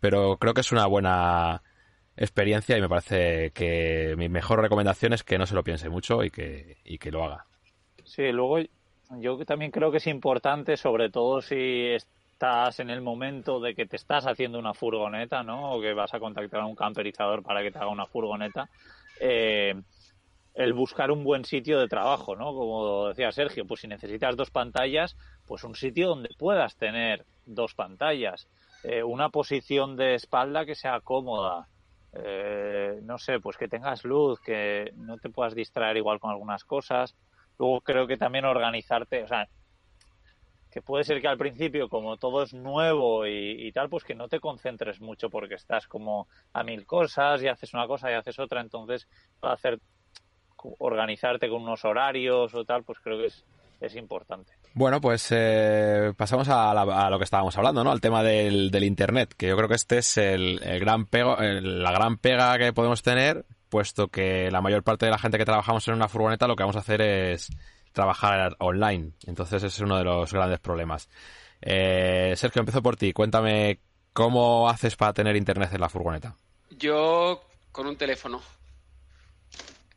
Pero creo que es una buena experiencia y me parece que mi mejor recomendación es que no se lo piense mucho y que, y que lo haga. Sí, luego yo también creo que es importante, sobre todo si estás en el momento de que te estás haciendo una furgoneta, ¿no? O que vas a contactar a un camperizador para que te haga una furgoneta, eh, el buscar un buen sitio de trabajo, ¿no? Como decía Sergio, pues si necesitas dos pantallas, pues un sitio donde puedas tener dos pantallas, Eh, una posición de espalda que sea cómoda, eh, no sé, pues que tengas luz, que no te puedas distraer igual con algunas cosas. Luego creo que también organizarte, o sea, que puede ser que al principio, como todo es nuevo y, y tal, pues que no te concentres mucho porque estás como a mil cosas y haces una cosa y haces otra, entonces para hacer organizarte con unos horarios o tal, pues creo que es, es importante. Bueno, pues eh, pasamos a, la- a lo que estábamos hablando, ¿no? Al tema del, del Internet, que yo creo que este es el, el gran pego, el- la gran pega que podemos tener, puesto que la mayor parte de la gente que trabajamos en una furgoneta lo que vamos a hacer es trabajar online. Entonces ese es uno de los grandes problemas. Eh, Sergio, empiezo por ti. Cuéntame cómo haces para tener Internet en la furgoneta. Yo con un teléfono.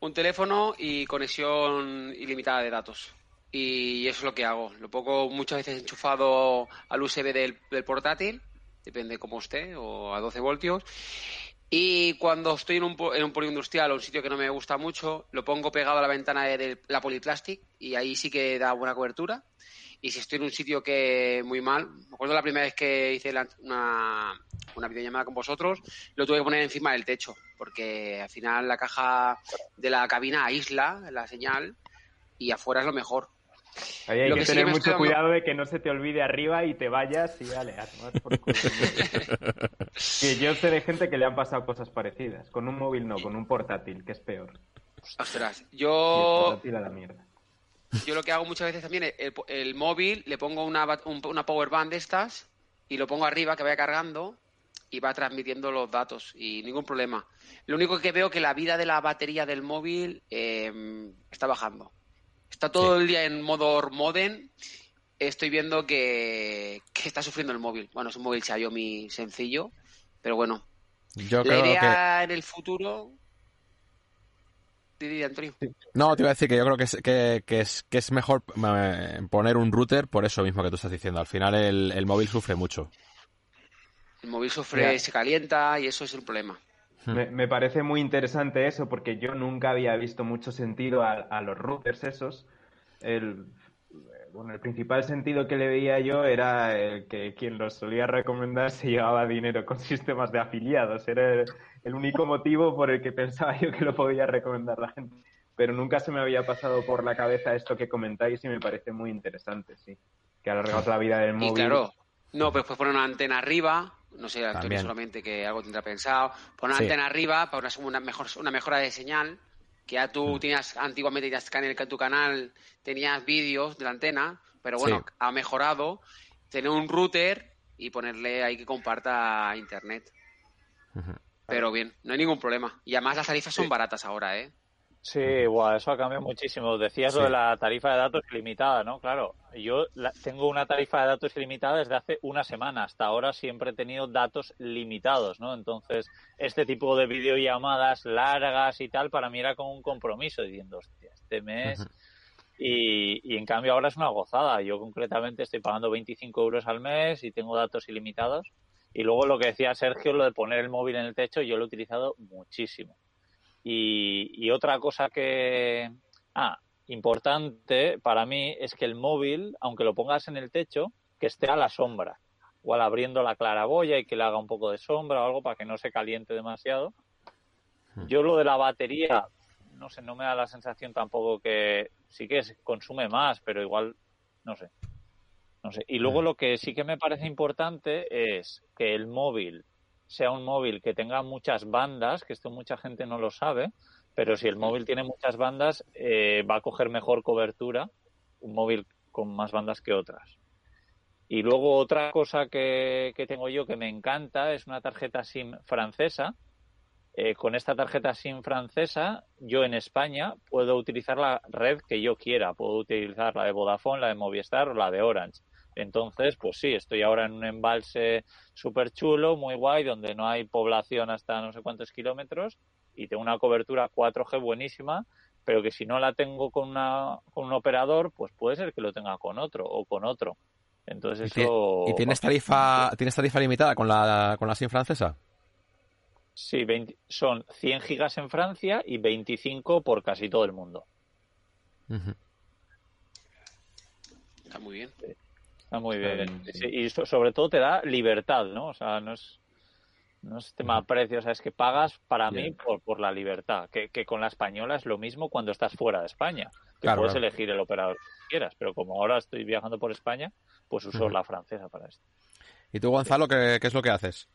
Un teléfono y conexión ilimitada de datos. Y eso es lo que hago. Lo pongo muchas veces enchufado al USB del, del portátil, depende cómo esté, o a 12 voltios. Y cuando estoy en un, en un polígono industrial o un sitio que no me gusta mucho, lo pongo pegado a la ventana de, de la Polyplastic y ahí sí que da buena cobertura. Y si estoy en un sitio que muy mal, me acuerdo la primera vez que hice la- una, una videollamada con vosotros, lo tuve que poner encima del techo, porque al final la caja de la cabina aísla la señal y afuera es lo mejor. Hay Lo que, tener mucho dando- cuidado de que no se te olvide arriba y te vayas y dale, a tomar por culo. que yo sé de gente que le han pasado cosas parecidas. Con un móvil no, con un portátil, que es peor. Ostras, Y el yo, portátil a la mierda. Yo lo que hago muchas veces también, el, el móvil, le pongo una, un- una power band de estas y lo pongo arriba, que vaya cargando y va transmitiendo los datos y ningún problema. Lo único que veo que la vida de la batería del móvil em, está bajando. Está todo el día en modo modem. Estoy viendo que, que, está sufriendo el móvil. Bueno, es un móvil Xiaomi sencillo, pero bueno. Yo la idea en el futuro no, te iba a decir que yo creo que es, que, es, que es mejor eh, poner un router por eso mismo que tú estás diciendo. Al final el, móvil sufre mucho. El móvil sufre, se calienta y eso es el problema. Hmm. Me, parece muy interesante eso porque yo nunca había visto mucho sentido a, los routers esos. El, bueno, el principal sentido que le veía yo era el que quien los solía recomendar se llevaba dinero con sistemas de afiliados. Era el único motivo por el que pensaba yo que lo podía recomendar la gente. Pero nunca se me había pasado por la cabeza esto que comentáis y me parece muy interesante, sí. Que alargado la vida del móvil. Y claro, no, pues puedes poner una antena arriba, no sé, Antonio solamente que algo tendrá pensado, poner una antena arriba para una, mejor, una mejora de señal, que ya tú mm. tenías, antiguamente tenías en tu canal, tenías vídeos de la antena, pero bueno, ha mejorado, tener un router y ponerle ahí que comparta internet. Pero bien, no hay ningún problema. Y además las tarifas son baratas ahora, ¿eh? Sí, igual, eso ha cambiado muchísimo. Decías lo de la tarifa de datos ilimitada, ¿no? Claro, yo tengo una tarifa de datos ilimitada desde hace una semana. Hasta ahora siempre he tenido datos limitados, ¿no? Entonces, este tipo de videollamadas largas y tal, para mí era como un compromiso, diciendo, hostia, este mes... y, y, en cambio ahora es una gozada. Yo concretamente estoy pagando 25 euros al mes y tengo datos ilimitados. Y luego lo que decía Sergio, lo de poner el móvil en el techo, yo lo he utilizado muchísimo. Y, otra cosa que, ah, importante para mí es que el móvil, aunque lo pongas en el techo, que esté a la sombra. Igual abriendo la claraboya y que le haga un poco de sombra o algo para que no se caliente demasiado. Hmm. Yo lo de la batería, no sé, no me da la sensación tampoco que sí que consume más, pero igual, no sé. No sé. Y luego lo que sí que me parece importante es que el móvil sea un móvil que tenga muchas bandas, que esto mucha gente no lo sabe, pero si el móvil tiene muchas bandas, eh, va a coger mejor cobertura un móvil con más bandas que otras. Y luego otra cosa que, tengo yo que me encanta es una tarjeta SIM francesa. Eh, con esta tarjeta SIM francesa, yo en España puedo utilizar la red que yo quiera. Puedo utilizar la de Vodafone, la de Movistar o la de Orange. Entonces, pues sí, estoy ahora en un embalse súper chulo, muy guay, donde no hay población hasta no sé cuántos kilómetros y tengo una cobertura 4G buenísima, pero que si no la tengo con, una, con un operador, pues puede ser que lo tenga con otro o con otro. Entonces eso... ¿Y tienes tarifa, ¿tienes tarifa limitada con la, con la SIM francesa? Sí, son 100 gigas en Francia y 25 por casi todo el mundo. Está muy bien. Está muy bien. y sobre todo te da libertad, ¿no? O sea, no es, no es tema de precio, o sea, es que pagas para mí por, por la libertad. Que, que, con la española es lo mismo cuando estás fuera de España. Que puedes elegir el operador que quieras, pero como ahora estoy viajando por España, pues uso la francesa para esto. ¿Y tú, Gonzalo, qué, qué es lo que haces?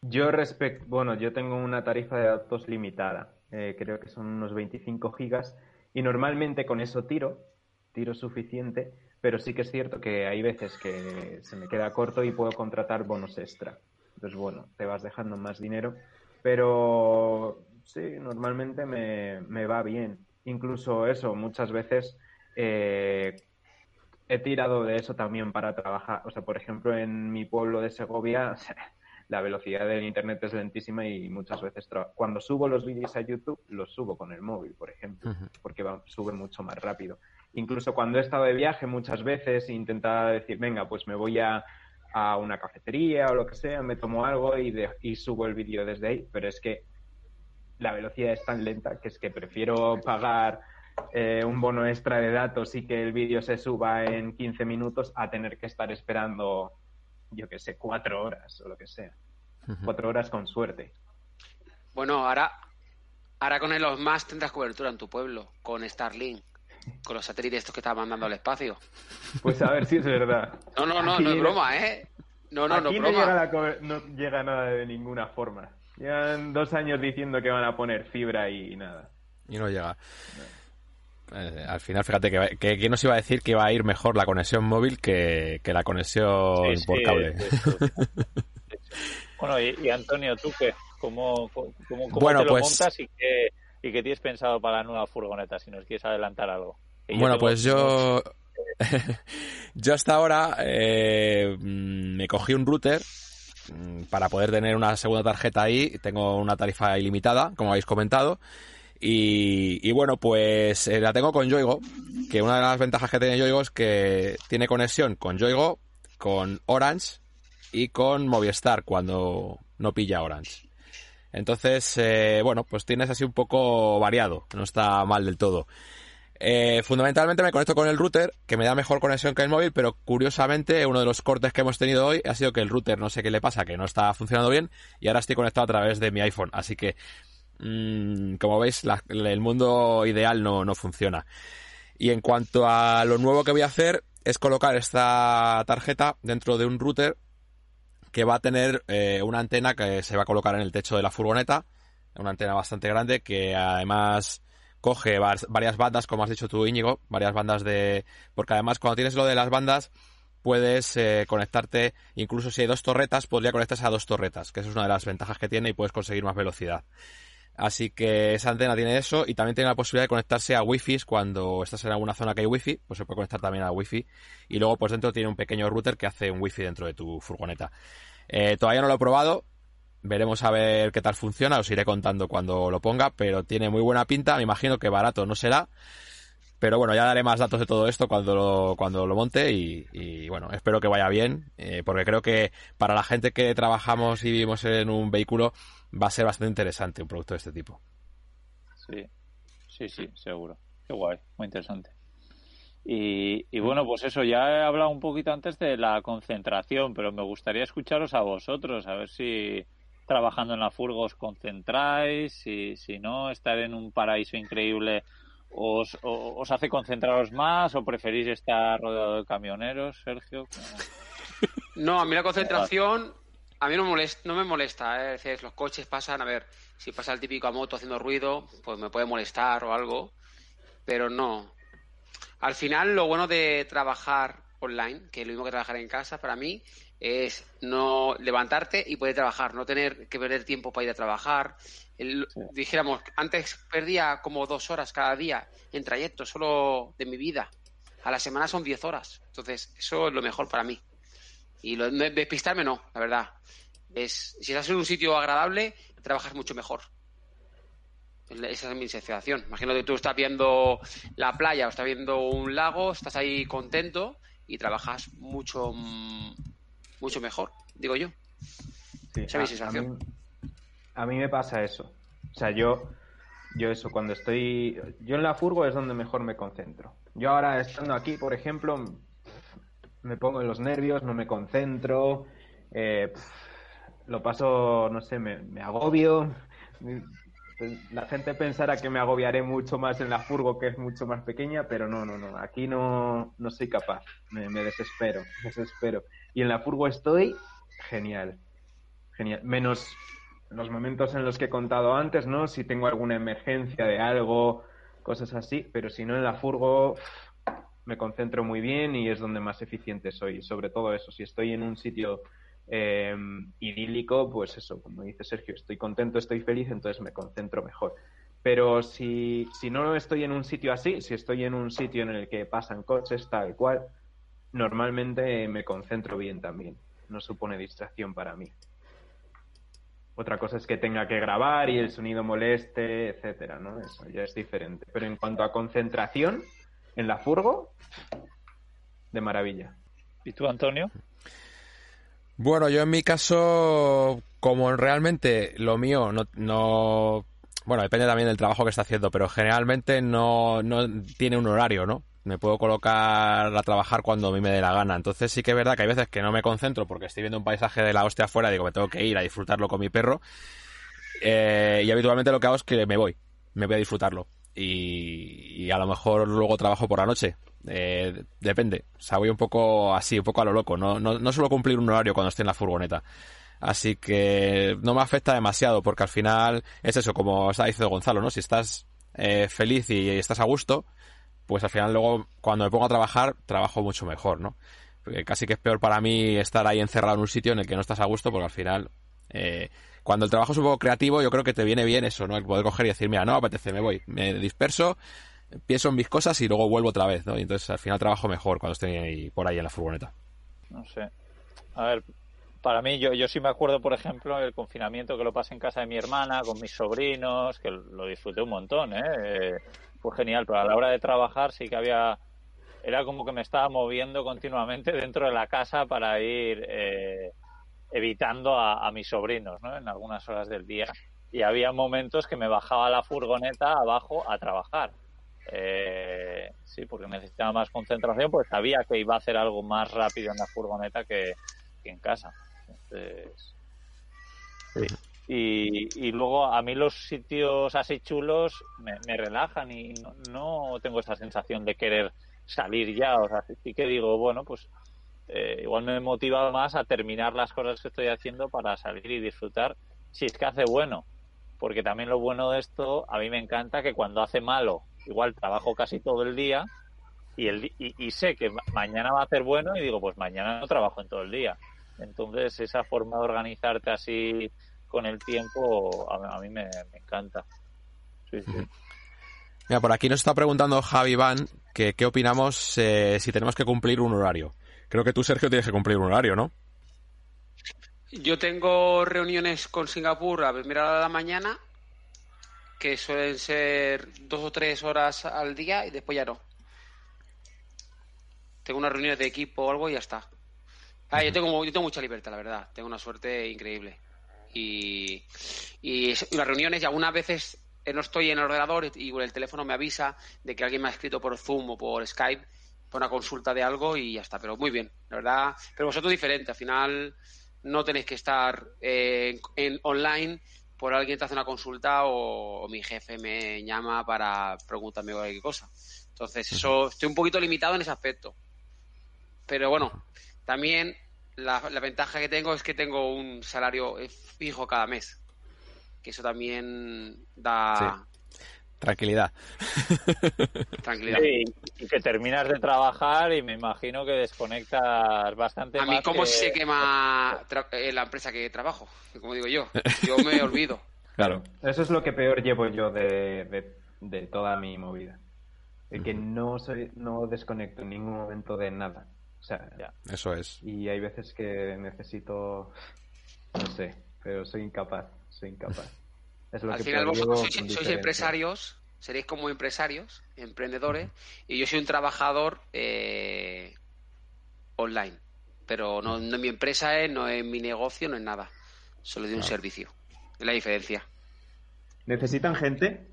Yo respecto, bueno, yo tengo una tarifa de datos limitada, eh, creo que son unos 25 gigas, y normalmente con eso tiro, tiro suficiente, pero sí que es cierto que hay veces que se me queda corto y puedo contratar bonos extra. Entonces, bueno, te vas dejando más dinero, pero sí, normalmente me, me va bien. Incluso eso, muchas veces eh, he tirado de eso también para trabajar. O sea, por ejemplo, en mi pueblo de Segovia, la velocidad del internet es lentísima y muchas veces cuando subo los vídeos a YouTube, los subo con el móvil, por ejemplo, porque va, sube mucho más rápido. Incluso cuando he estado de viaje muchas veces intentaba decir, venga, pues me voy a, una cafetería o lo que sea, me tomo algo y, y subo el vídeo desde ahí, pero es que la velocidad es tan lenta que es que prefiero pagar eh, un bono extra de datos y que el vídeo se suba en 15 minutos a tener que estar esperando, yo que sé, cuatro horas o lo que sea. Cuatro horas con suerte. Bueno, ahora, ahora con el más tendrás cobertura en tu pueblo, con Starlink con los satélites estos que estaba mandando al espacio. Pues a ver si es verdad. No, no, no, no es broma, ¿eh? No, no, no, broma. Llega no llega nada de ninguna forma. Llevan dos años diciendo que van a poner fibra y nada. Y no llega. eh, al final, fíjate que, que quién nos iba a decir que iba a ir mejor la conexión móvil que, que la conexión Sí, por sí, cable. sí, sí, sí. Bueno, y, y Antonio, ¿tú qué? ¿Cómo, cómo, cómo Bueno, te lo pues- montas y qué, y qué tienes pensado para la nueva furgoneta? Si nos quieres adelantar algo. Que Bueno, pues yo. yo hasta ahora eh, mm, me cogí un router mm, para poder tener una segunda tarjeta ahí. Tengo una tarifa ilimitada, como habéis comentado. Y, y bueno, pues eh, la tengo con Yoigo, que una de las ventajas que tiene Yoigo es que tiene conexión con Yoigo, con Orange y con Movistar cuando no pilla Orange. Entonces, eh, bueno, pues tienes así un poco variado, no está mal del todo. Eh, fundamentalmente me conecto con el router, que me da mejor conexión que el móvil, pero curiosamente uno de los cortes que hemos tenido hoy ha sido que el router no sé qué le pasa, que no está funcionando bien, y ahora estoy conectado a través de mi iPhone. Así que, mm, como veis, el mundo ideal no, no funciona. Y en cuanto a lo nuevo que voy a hacer, es colocar esta tarjeta dentro de un router que va a tener eh, una antena que se va a colocar en el techo de la furgoneta, una antena bastante grande que además coge var- varias bandas, como has dicho tú, Íñigo, varias bandas de... Porque además cuando tienes lo de las bandas puedes eh, conectarte, incluso si hay dos torretas, podría conectarse a dos torretas, que eso es una de las ventajas que tiene y puedes conseguir más velocidad. Así que esa antena tiene eso y también tiene la posibilidad de conectarse a wifi cuando estás en alguna zona que hay wifi, pues se puede conectar también a wifi y luego pues dentro tiene un pequeño router que hace un wifi dentro de tu furgoneta. Eh, todavía no lo he probado, veremos a ver qué tal funciona, os iré contando cuando lo ponga, pero tiene muy buena pinta, me imagino que barato no será, pero bueno, ya daré más datos de todo esto cuando lo, cuando lo monte y, bueno, espero que vaya bien, eh, porque creo que para la gente que trabajamos y vivimos en un vehículo va a ser bastante interesante un producto de este tipo. Sí, sí, sí, seguro. Qué guay, muy interesante. Y, y bueno, pues eso, ya he hablado un poquito antes de la concentración, pero me gustaría escucharos a vosotros, a ver si trabajando en la furgo os concentráis, si, si no, estar en un paraíso increíble os, o- os hace concentraros más o preferís estar rodeado de camioneros, Sergio. No, a mí la concentración, a mí no, molesta, no me molesta. ¿eh? Es decir, los coches pasan, a ver, si pasa el típico a moto haciendo ruido, pues me puede molestar o algo, pero no. Al final, lo bueno de trabajar online, que es lo mismo que trabajar en casa, para mí, es no levantarte y poder trabajar, no tener que perder tiempo para ir a trabajar. El- Dijéramos, antes perdía como dos horas cada día en trayecto solo de mi vida. A la semana son diez horas. Entonces, eso es lo mejor para mí. Y lo de despistarme no, la verdad. Es, si estás en un sitio agradable, trabajas mucho mejor. Esa es mi sensación. Imagino que tú estás viendo la playa o estás viendo un lago, estás ahí contento y trabajas mucho, mm, mucho mejor, digo yo. Sí, Esa es mi a- sensación. A mí, a mí me pasa eso. O sea, yo, yo eso, cuando estoy... Yo en la furgo es donde mejor me concentro. Yo ahora estando aquí, por ejemplo, me pongo en los nervios, no me concentro, eh, lo paso, no sé, me, me agobio. La gente pensará que me agobiaré mucho más en la furgo, que es mucho más pequeña, pero no, no, no. Aquí no, no soy capaz. Me, desespero, me desespero. Y en la furgo estoy genial. Genial. Menos los momentos en los que he contado antes, ¿no? Si tengo alguna emergencia de algo, cosas así. Pero si no, en la furgo me concentro muy bien y es donde más eficiente soy. Sobre todo eso, si estoy en un sitio eh, idílico, pues eso, como dice Sergio, estoy contento, estoy feliz, entonces me concentro mejor. Pero si, si no estoy en un sitio así, si estoy en un sitio en el que pasan coches, tal cual, normalmente me concentro bien también. No supone distracción para mí. Otra cosa es que tenga que grabar y el sonido moleste, etcétera, ¿no? Eso ya es diferente. Pero en cuanto a concentración, en la furgo, de maravilla. ¿Y tú, Antonio? Bueno, yo en mi caso, como realmente lo mío no, no bueno, depende también del trabajo que está haciendo, pero generalmente no, no tiene un horario, ¿no? Me puedo colocar a trabajar cuando a mí me dé la gana. Entonces sí que es verdad que hay veces que no me concentro porque estoy viendo un paisaje de la hostia afuera, digo, me tengo que ir a disfrutarlo con mi perro. Eh, y habitualmente lo que hago es que me voy, me voy a disfrutarlo. Y, y a lo mejor luego trabajo por la noche. Eh, depende. O sea, voy un poco así, un poco a lo loco. No, no, suelo cumplir un horario cuando estoy en la furgoneta. Así que no me afecta demasiado porque al final es eso, como está diciendo Gonzalo, ¿no? Si estás eh, feliz y estás a gusto, pues al final luego cuando me pongo a trabajar, trabajo mucho mejor, ¿no? Porque casi que es peor para mí estar ahí encerrado en un sitio en el que no estás a gusto, porque al final, eh, cuando el trabajo es un poco creativo, yo creo que te viene bien eso, ¿no? El poder coger y decir, mira, no apetece, me voy, me disperso, pienso en mis cosas y luego vuelvo otra vez, ¿no? Y entonces al final trabajo mejor cuando estoy ahí, por ahí en la furgoneta. No sé. A ver, para mí, yo, yo sí me acuerdo, por ejemplo, el confinamiento que lo pasé en casa de mi hermana, con mis sobrinos, que lo disfruté un montón, ¿eh? eh fue genial, pero a la hora de trabajar sí que había era como que me estaba moviendo continuamente dentro de la casa para ir eh, evitando a, mis sobrinos ¿no? en algunas horas del día. Y había momentos que me bajaba la furgoneta abajo a trabajar. Eh, sí, porque necesitaba más concentración, pues sabía que iba a hacer algo más rápido en la furgoneta que, en casa. Entonces, y, luego a mí los sitios así chulos me, relajan y no, no, tengo esa sensación de querer salir ya. O sea, sí que digo, bueno, pues eh, igual me motiva más a terminar las cosas que estoy haciendo para salir y disfrutar si es que hace bueno. Porque también lo bueno de esto, a mí me encanta que cuando hace malo, igual trabajo casi todo el día y, el, y, sé que mañana va a hacer bueno y digo, pues mañana no trabajo en todo el día. Entonces, esa forma de organizarte así con el tiempo a, mí me, encanta. Sí, sí. Mira, por aquí nos está preguntando Javi Van que qué opinamos eh, si tenemos que cumplir un horario. Creo que tú, Sergio, tienes que cumplir un horario, ¿no? Yo tengo reuniones con Singapur a primera hora de la mañana, que suelen ser dos o tres horas al día y después ya no. Tengo unas reuniones de equipo o algo y ya está. Ah, yo, tengo, yo tengo mucha libertad, la verdad. Tengo una suerte increíble. Y, y las reuniones, y algunas veces no estoy en el ordenador y el teléfono me avisa de que alguien me ha escrito por Zoom o por Skype por una consulta de algo y ya está. Pero muy bien, la verdad. Pero vosotros diferente. Al final no tenéis que estar eh, en online por alguien te hace una consulta o, mi jefe me llama para preguntarme cualquier cosa. Entonces, eso estoy un poquito limitado en ese aspecto. Pero bueno, también la, ventaja que tengo es que tengo un salario fijo cada mes. Que eso también da. Tranquilidad. Tranquilidad. y que terminas de trabajar y me imagino que desconectas bastante A mí, ¿cómo se quema eh, la empresa que trabajo? Como digo yo, yo me olvido. Claro. Eso es lo que peor llevo yo de, de, toda mi movida. El que no, soy, no desconecto en ningún momento de nada. O sea, ya. Eso es. Y hay veces que necesito, no sé, pero soy incapaz, soy incapaz. Al final vosotros sois, empresarios, seréis como empresarios, emprendedores, y yo soy un trabajador eh, online. Pero no, no, en mi empresa, no en mi negocio, no es nada. Solo de un servicio. Es la diferencia. ¿Necesitan gente?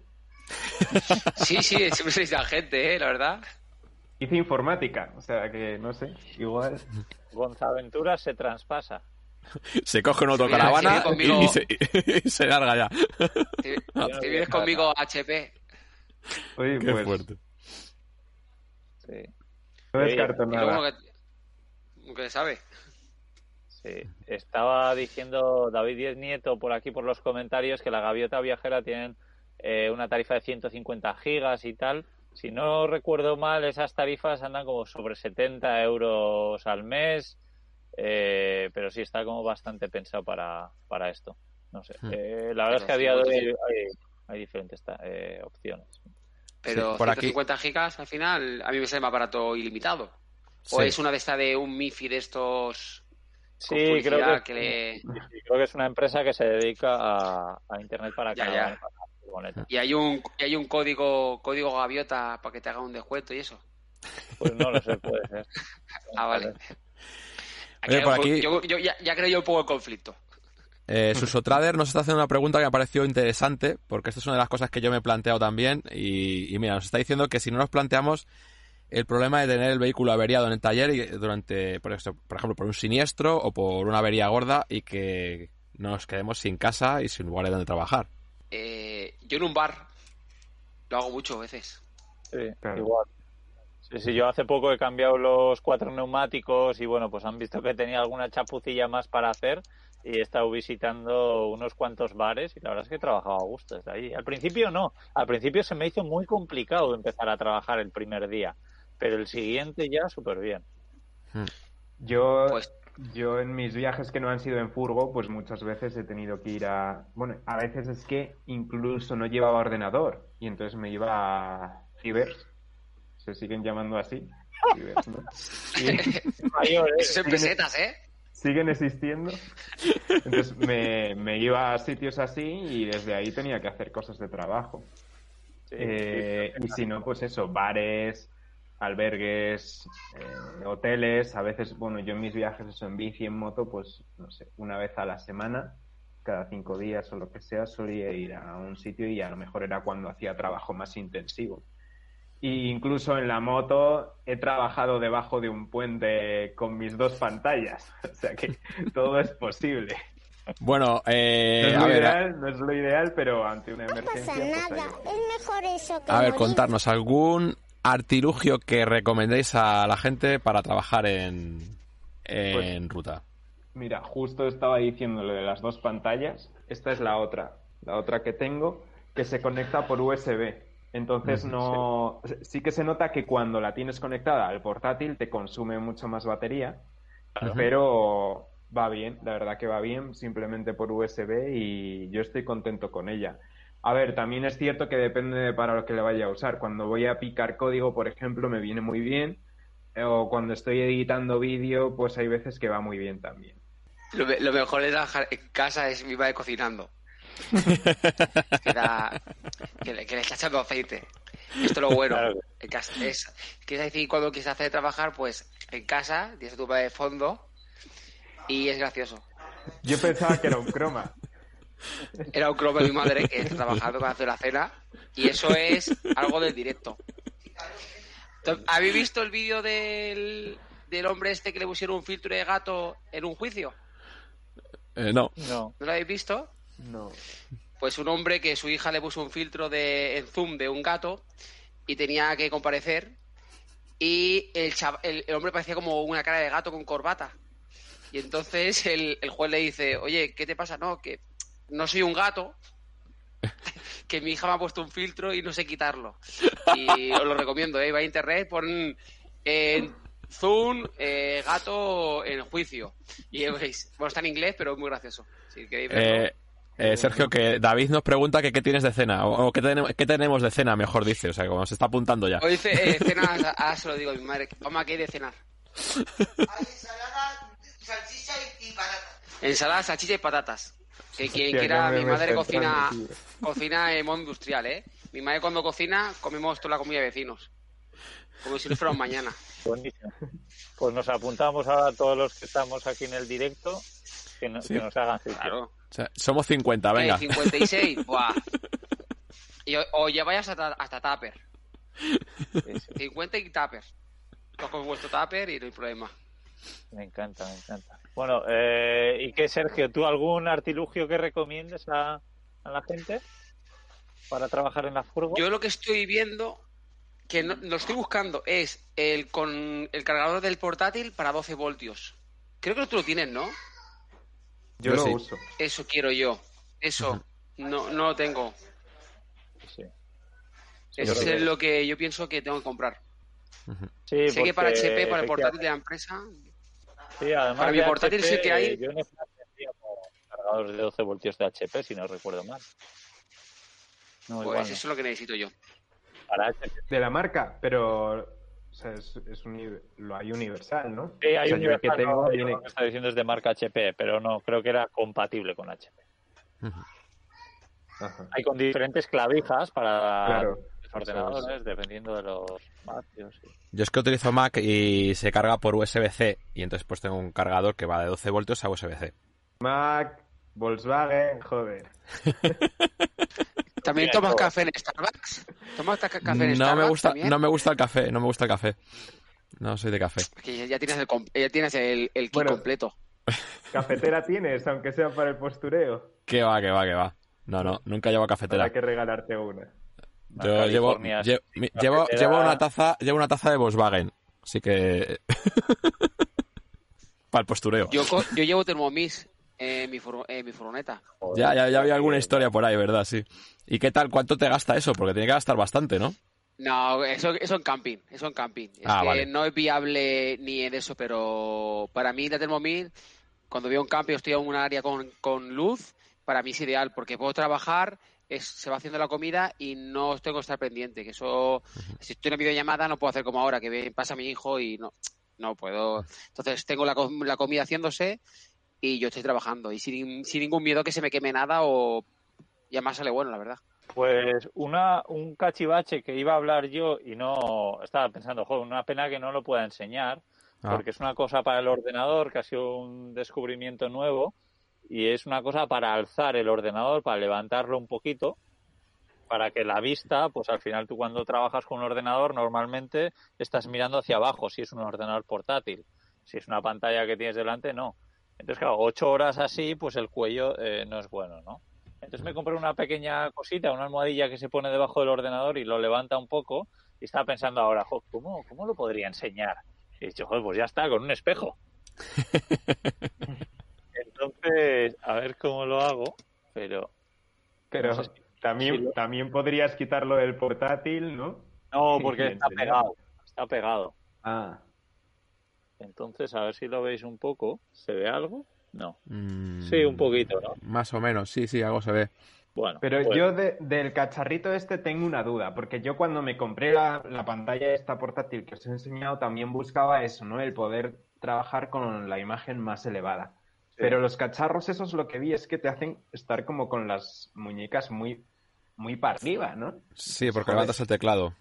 sí, sí, siempre necesitan gente, ¿eh? la verdad. Hice informática, o sea que no sé, igual. Gonzaventura se traspasa. se coge una autocaravana y, se, y, se, larga ya. Te, vienes conmigo a HP. Oye, Qué pues. fuerte. Sí. No descarto nada. Nunca sabe. Sí. Estaba diciendo David Diez Nieto por aquí por los comentarios que la gaviota viajera tienen eh, una tarifa de 150 gigas y tal. Si no recuerdo mal, esas tarifas andan como sobre 70 euros al mes eh, pero sí está como bastante pensado para, para esto. No sé. Hmm. Eh, la verdad es que a día de hoy hay, diferentes eh, opciones. Pero por 150 aquí... gigas al final a mí me sale más barato ilimitado. ¿O es una de estas de un MIFI de estos Sí, creo que, creo que es una empresa que se dedica a, Internet para ya, ¿Y hay un, y hay un código código gaviota para que te haga un descuento y eso? Pues no lo sé, puede ser. ah, vale yo, ya, creo yo un poco el conflicto. Eh, Susotrader nos está haciendo una pregunta que me ha parecido interesante, porque esta es una de las cosas que yo me he planteado también. Y, mira, nos está diciendo que si no nos planteamos el problema de tener el vehículo averiado en el taller y durante, por, ejemplo, por un siniestro o por una avería gorda y que nos quedemos sin casa y sin lugar donde trabajar. Eh, yo en un bar lo hago mucho a veces. Sí, igual. Sí, sí, yo hace poco he cambiado los cuatro neumáticos y bueno, pues han visto que tenía alguna chapucilla más para hacer y he estado visitando unos cuantos bares y la verdad es que he trabajado a gusto desde ahí. Al principio no, al principio se me hizo muy complicado empezar a trabajar el primer día, pero el siguiente ya súper bien. Yo, Pues- yo en mis viajes que no han sido en furgo, pues muchas veces he tenido que ir a... Bueno, a veces es que incluso no llevaba ordenador y entonces me iba a Cibers. Se siguen llamando así. ¿eh? Eso es en pesetas, ¿eh? siguen existiendo. Entonces me, me iba a sitios así y desde ahí tenía que hacer cosas de trabajo. Sí, Eh, sí. y si no, pues eso, bares, albergues, eh, hoteles. A veces, bueno, yo en mis viajes, eso en bici, en moto, pues no sé, una vez a la semana, cada cinco días o lo que sea, solía ir a un sitio y a lo mejor era cuando hacía trabajo más intensivo. Y incluso en la moto he trabajado debajo de un puente con mis dos pantallas. O sea que todo es posible. Bueno, No eh, es a ver, ideal, no es lo ideal, pero ante una No emergencia. pasa pues, nada, es mejor eso que a ver, morir. contarnos algún artilugio que recomendéis a la gente para trabajar en, en ruta. Mira, justo estaba diciendo lo de las dos pantallas. Esta es la otra, la otra que tengo, que se conecta por USB. Entonces no, sí que se nota que cuando la tienes conectada al portátil te consume mucho más batería, pero va bien, la verdad que va bien, simplemente por USB y yo estoy contento con ella. A ver, también es cierto que depende de para lo que le vaya a usar. Cuando voy a picar código, por ejemplo, me viene muy bien. O cuando estoy editando vídeo, pues hay veces que va muy bien también. Lo mejor de trabajar en casa es mi madre cocinando. Que, da- que le, que le está echando aceite. Esto es lo bueno. Claro. Es, quiere decir, cuando quieres hacer trabajar, pues en casa, tienes a tu madre de fondo y es gracioso. Yo pensaba que era un croma. Era un croma de mi madre que está trabajando para hacer la cena y eso es algo del directo. Entonces, ¿Habéis visto el vídeo del, del hombre este que le pusieron un filtro de gato en un juicio? Eh, no. No. ¿No lo habéis visto? No. Pues un hombre que su hija le puso un filtro de en zoom de un gato y tenía que comparecer y el, chav- el, el hombre parecía como una cara de gato con corbata. Y entonces el, el juez le dice, oye, ¿qué te pasa? No, que no soy un gato, que mi hija me ha puesto un filtro y no sé quitarlo. Y os lo recomiendo, ¿eh? va a internet, pon en Zoom, eh, gato en juicio. Y veis, bueno, está en inglés, pero es muy gracioso. Si queréis verlo. Eh, eh, Sergio, que David nos pregunta que qué tienes de cena, o, o qué, tenemos, qué tenemos de cena, mejor dice, o sea, como se está apuntando ya. O dice, eh, cena, ah, se lo digo a mi madre. Vamos, ¿qué hay de cenar? Hay ensalada, salchicha y, patatas. Ensalada, salchicha y patatas. Que quien Hostia, quiera, mi madre cocina, tío. cocina en modo industrial, ¿eh? Mi madre cuando cocina, comemos toda la comida de vecinos. Como si no fuéramos mañana. Buenísimo. Pues nos apuntamos ahora a todos los que estamos aquí en el directo que, no- Sí. que nos hagan sitio. Claro. O sea, somos 50, Eh, venga. 56, buah. Y, o, lleváis hasta, hasta tupper. Sí, sí. 50 y tupper. Cojo vuestro tupper y no hay problema. Me encanta, me encanta. Bueno, eh, ¿y qué, Sergio? ¿Tú algún artilugio que recomiendes a, a la gente para trabajar en la furgo? Yo lo que estoy viendo, que no, lo estoy buscando, es el con el cargador del portátil para 12 voltios. Creo que tú lo tienes, ¿no? Yo, Yo lo sí. uso. Eso quiero yo. Eso. No, no lo tengo. Sí. Eso es que- lo que yo pienso que tengo que comprar. Sí, sé que para HP, para el portátil de la empresa, Sí, además para mi portátil HP, sí que hay- Yo cargadores de 12 voltios de HP, si no recuerdo mal. No, pues igual eso no. es lo que necesito yo. Para HP. De la marca, pero o sea, es, es uni- lo hay universal, ¿no? Sí, hay O sea, un yo el que tengo no, viene... lo que está diciendo es de marca HP, pero no, creo que era compatible con HP. Ajá. Hay con diferentes clavijas para Claro. los ordenadores, dependiendo de los vatios. sí. Yo es que utilizo Mac y se carga por USB-C, y entonces pues tengo un cargador que va de 12 voltios a USB-C. Mac, Volkswagen, joder. ¿También tomas todo. café en Starbucks? ¿Tomas ta- café en No Starbucks me gusta, también? no me gusta el café, no me gusta el café. No soy de café. Que ya- tienes el, ya tienes el, el kit Bueno. completo. Cafetera tienes, aunque sea para el postureo. Que va, que va, que va. No, no, nunca llevo cafetera. Habrá que regalarte una. Yo llevo, llevo, cafetera- llevo una taza, llevo una taza de Volkswagen, así que para el postureo. Yo, yo llevo Thermomix en mi, en mi furgoneta. Ya, ya, ya había alguna eh, historia por ahí, ¿verdad? Sí. ¿Y qué tal? ¿Cuánto te gasta eso? Porque tiene que gastar bastante, ¿no? No, eso, eso en camping, eso en camping. Es Ah, que vale. no es viable ni en eso, pero para mí la Thermomix, cuando voy a un camping o estoy en un área con, con luz, para mí es ideal, porque puedo trabajar, es- se va haciendo la comida y no tengo que estar pendiente, que eso, si estoy en una videollamada no puedo hacer como ahora, que pasa mi hijo y no, no puedo. Entonces tengo la, la comida haciéndose y yo estoy trabajando y sin, sin ningún miedo que se me queme nada o... Y además sale bueno, la verdad. Pues una, un cachivache que iba a hablar yo y no estaba pensando, joder, una pena que no lo pueda enseñar, Ah. porque es una cosa para el ordenador que ha sido un descubrimiento nuevo y es una cosa para alzar el ordenador, para levantarlo un poquito, para que la vista, pues al final tú cuando trabajas con un ordenador normalmente estás mirando hacia abajo, si es un ordenador portátil, si es una pantalla que tienes delante, no. Entonces, claro, ocho horas así, pues el cuello eh, no es bueno, ¿no? Entonces me compré una pequeña cosita, una almohadilla que se pone debajo del ordenador y lo levanta un poco. Y estaba pensando ahora, jo, ¿cómo, ¿cómo lo podría enseñar? Y he dicho, joder, pues ya está, con un espejo. Entonces, a ver cómo lo hago, pero Pero No sé si- también, si lo- también podrías quitarlo del portátil, ¿no? no, porque está pegado, está pegado. Ah, Entonces, a ver si lo veis un poco. ¿Se ve algo? No. Mm, Sí, un poquito, ¿no? Más o menos, sí, sí, algo se ve. Bueno, pero pues- yo de- del cacharrito este tengo una duda, porque yo cuando me compré la, la pantalla esta portátil que os he enseñado también buscaba eso, ¿no? El poder trabajar con la imagen más elevada. Pero los cacharros esos lo que vi es que te hacen estar como con las muñecas muy, muy para arriba, ¿no? Sí, porque levantas el teclado.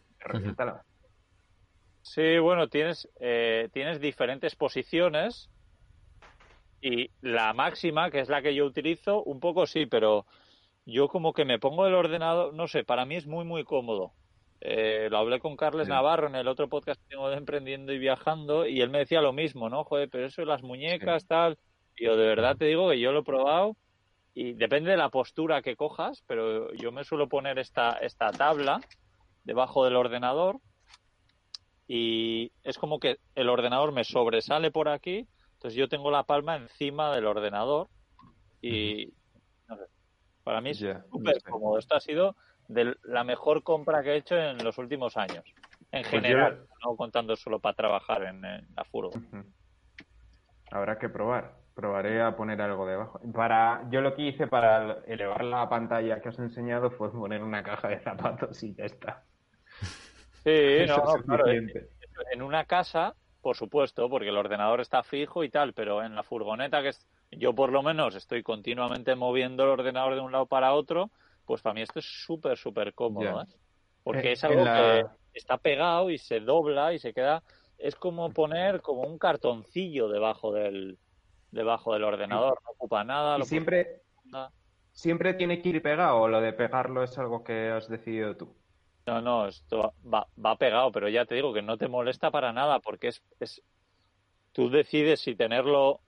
Sí, bueno, tienes, eh, tienes diferentes posiciones y la máxima, que es la que yo utilizo, un poco sí, pero yo como que me pongo el ordenador, no sé, para mí es muy, muy cómodo. Eh, lo hablé con Carles Sí. Navarro en el otro podcast que tengo de Emprendiendo y Viajando y él me decía lo mismo, ¿no? Joder, pero eso de las muñecas, Sí. tal. Y yo de verdad te digo que yo lo he probado y depende de la postura que cojas, pero yo me suelo poner esta, esta tabla debajo del ordenador y es como que el ordenador me sobresale por aquí, entonces yo tengo la palma encima del ordenador y no sé, para mí es no súper sé. cómodo. Esto ha sido de la mejor compra que he hecho en los últimos años, en Pues general, no contando solo para trabajar en, en la furgo. Habrá que probar. Probaré a poner algo debajo. Para, yo lo que hice para elevar la pantalla que os he enseñado fue poner una caja de zapatos y ya está. Sí, no, claro, en una casa, por supuesto, porque el ordenador está fijo y tal, pero en la furgoneta, que es, yo por lo menos estoy continuamente moviendo el ordenador de un lado para otro, pues para mí esto es súper, súper cómodo. ¿eh? Porque Eh, es algo la- que está pegado y se dobla y se queda, es como poner como un cartoncillo debajo del debajo del ordenador, no ocupa nada, Y lo siempre, nada. siempre tiene que ir pegado o lo de pegarlo es algo que has decidido tú. No, no, esto va, va pegado, pero ya te digo que no te molesta para nada porque es, es tú decides si tenerlo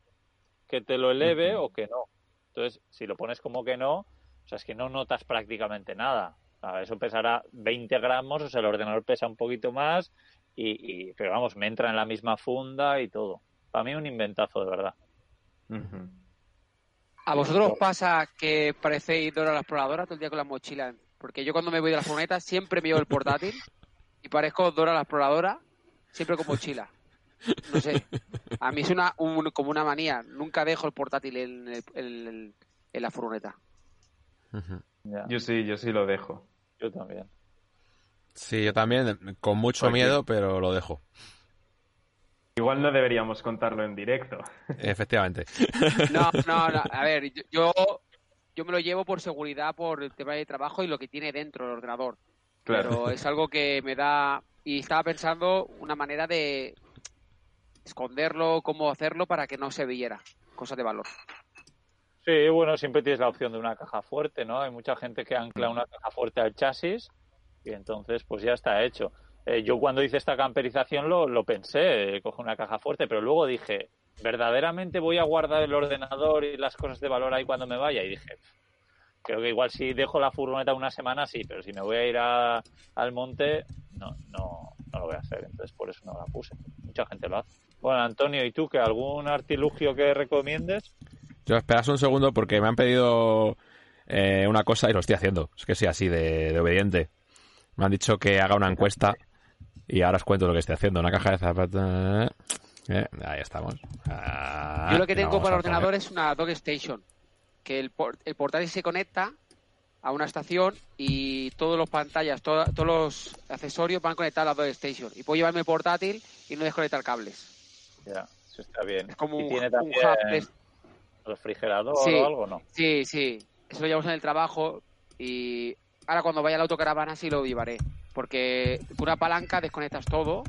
que te lo eleve o que no. Entonces, si lo pones como que no, o sea, es que no notas prácticamente nada. Sea, eso pesará 20 gramos, o sea, el ordenador pesa un poquito más, y, y- pero vamos, me entra en la misma funda y todo. Para mí un inventazo, de verdad. ¿A vosotros os pasa que parecéis Dora la exploradora todo el día con la mochila? Porque yo cuando me voy de la furgoneta siempre me llevo el portátil y parezco Dora la exploradora siempre con mochila. No sé. A mí es una, un- como una manía. Nunca dejo el portátil en, el- en el- en la furgoneta. Yo, Yo sí, yo sí lo dejo. también. Sí, yo también, con mucho miedo, pero lo dejo. Igual no deberíamos contarlo en directo. Efectivamente. No, no, no. A ver, yo- yo, me lo llevo por seguridad, por el tema de trabajo y lo que tiene dentro el ordenador. Claro. Pero es algo que me da... Y estaba pensando una manera de esconderlo, cómo hacerlo para que no se viera. Cosa de valor. Sí, bueno, siempre tienes la opción de una caja fuerte, ¿no? Hay mucha gente que ancla una caja fuerte al chasis y entonces pues ya está hecho. Eh, yo cuando hice esta camperización lo, lo pensé, eh, coge una caja fuerte, pero luego dije, ¿verdaderamente voy a guardar el ordenador y las cosas de valor ahí cuando me vaya? Y dije, creo que igual si dejo la furgoneta una semana sí, pero si me voy a ir al monte, no, no, no lo voy a hacer. Entonces por eso no la puse. Mucha gente lo hace. Bueno, Antonio, ¿y tú qué? ¿Algún artilugio que recomiendes? Yo esperas un segundo porque me han pedido eh, una cosa y lo estoy haciendo. Es que soy así de, de obediente. Me han dicho que haga una encuesta y ahora os cuento lo que estoy haciendo. Una caja de zapatos. Eh, ahí estamos. Ah, Yo lo que tengo para el ordenador es una Dog Station, que el, por- el portátil se conecta a una estación y todos los pantallas, to- todos los accesorios van conectados a la Dog Station. Y puedo llevarme el portátil y no desconectar cables. Ya, eso está bien. Es como ¿Y un, tiene un también hub. de- refrigerador Sí. o algo? No. Sí, sí. Eso lo llevamos en el trabajo y ahora cuando vaya a la autocaravana sí lo llevaré. Porque con una palanca desconectas todo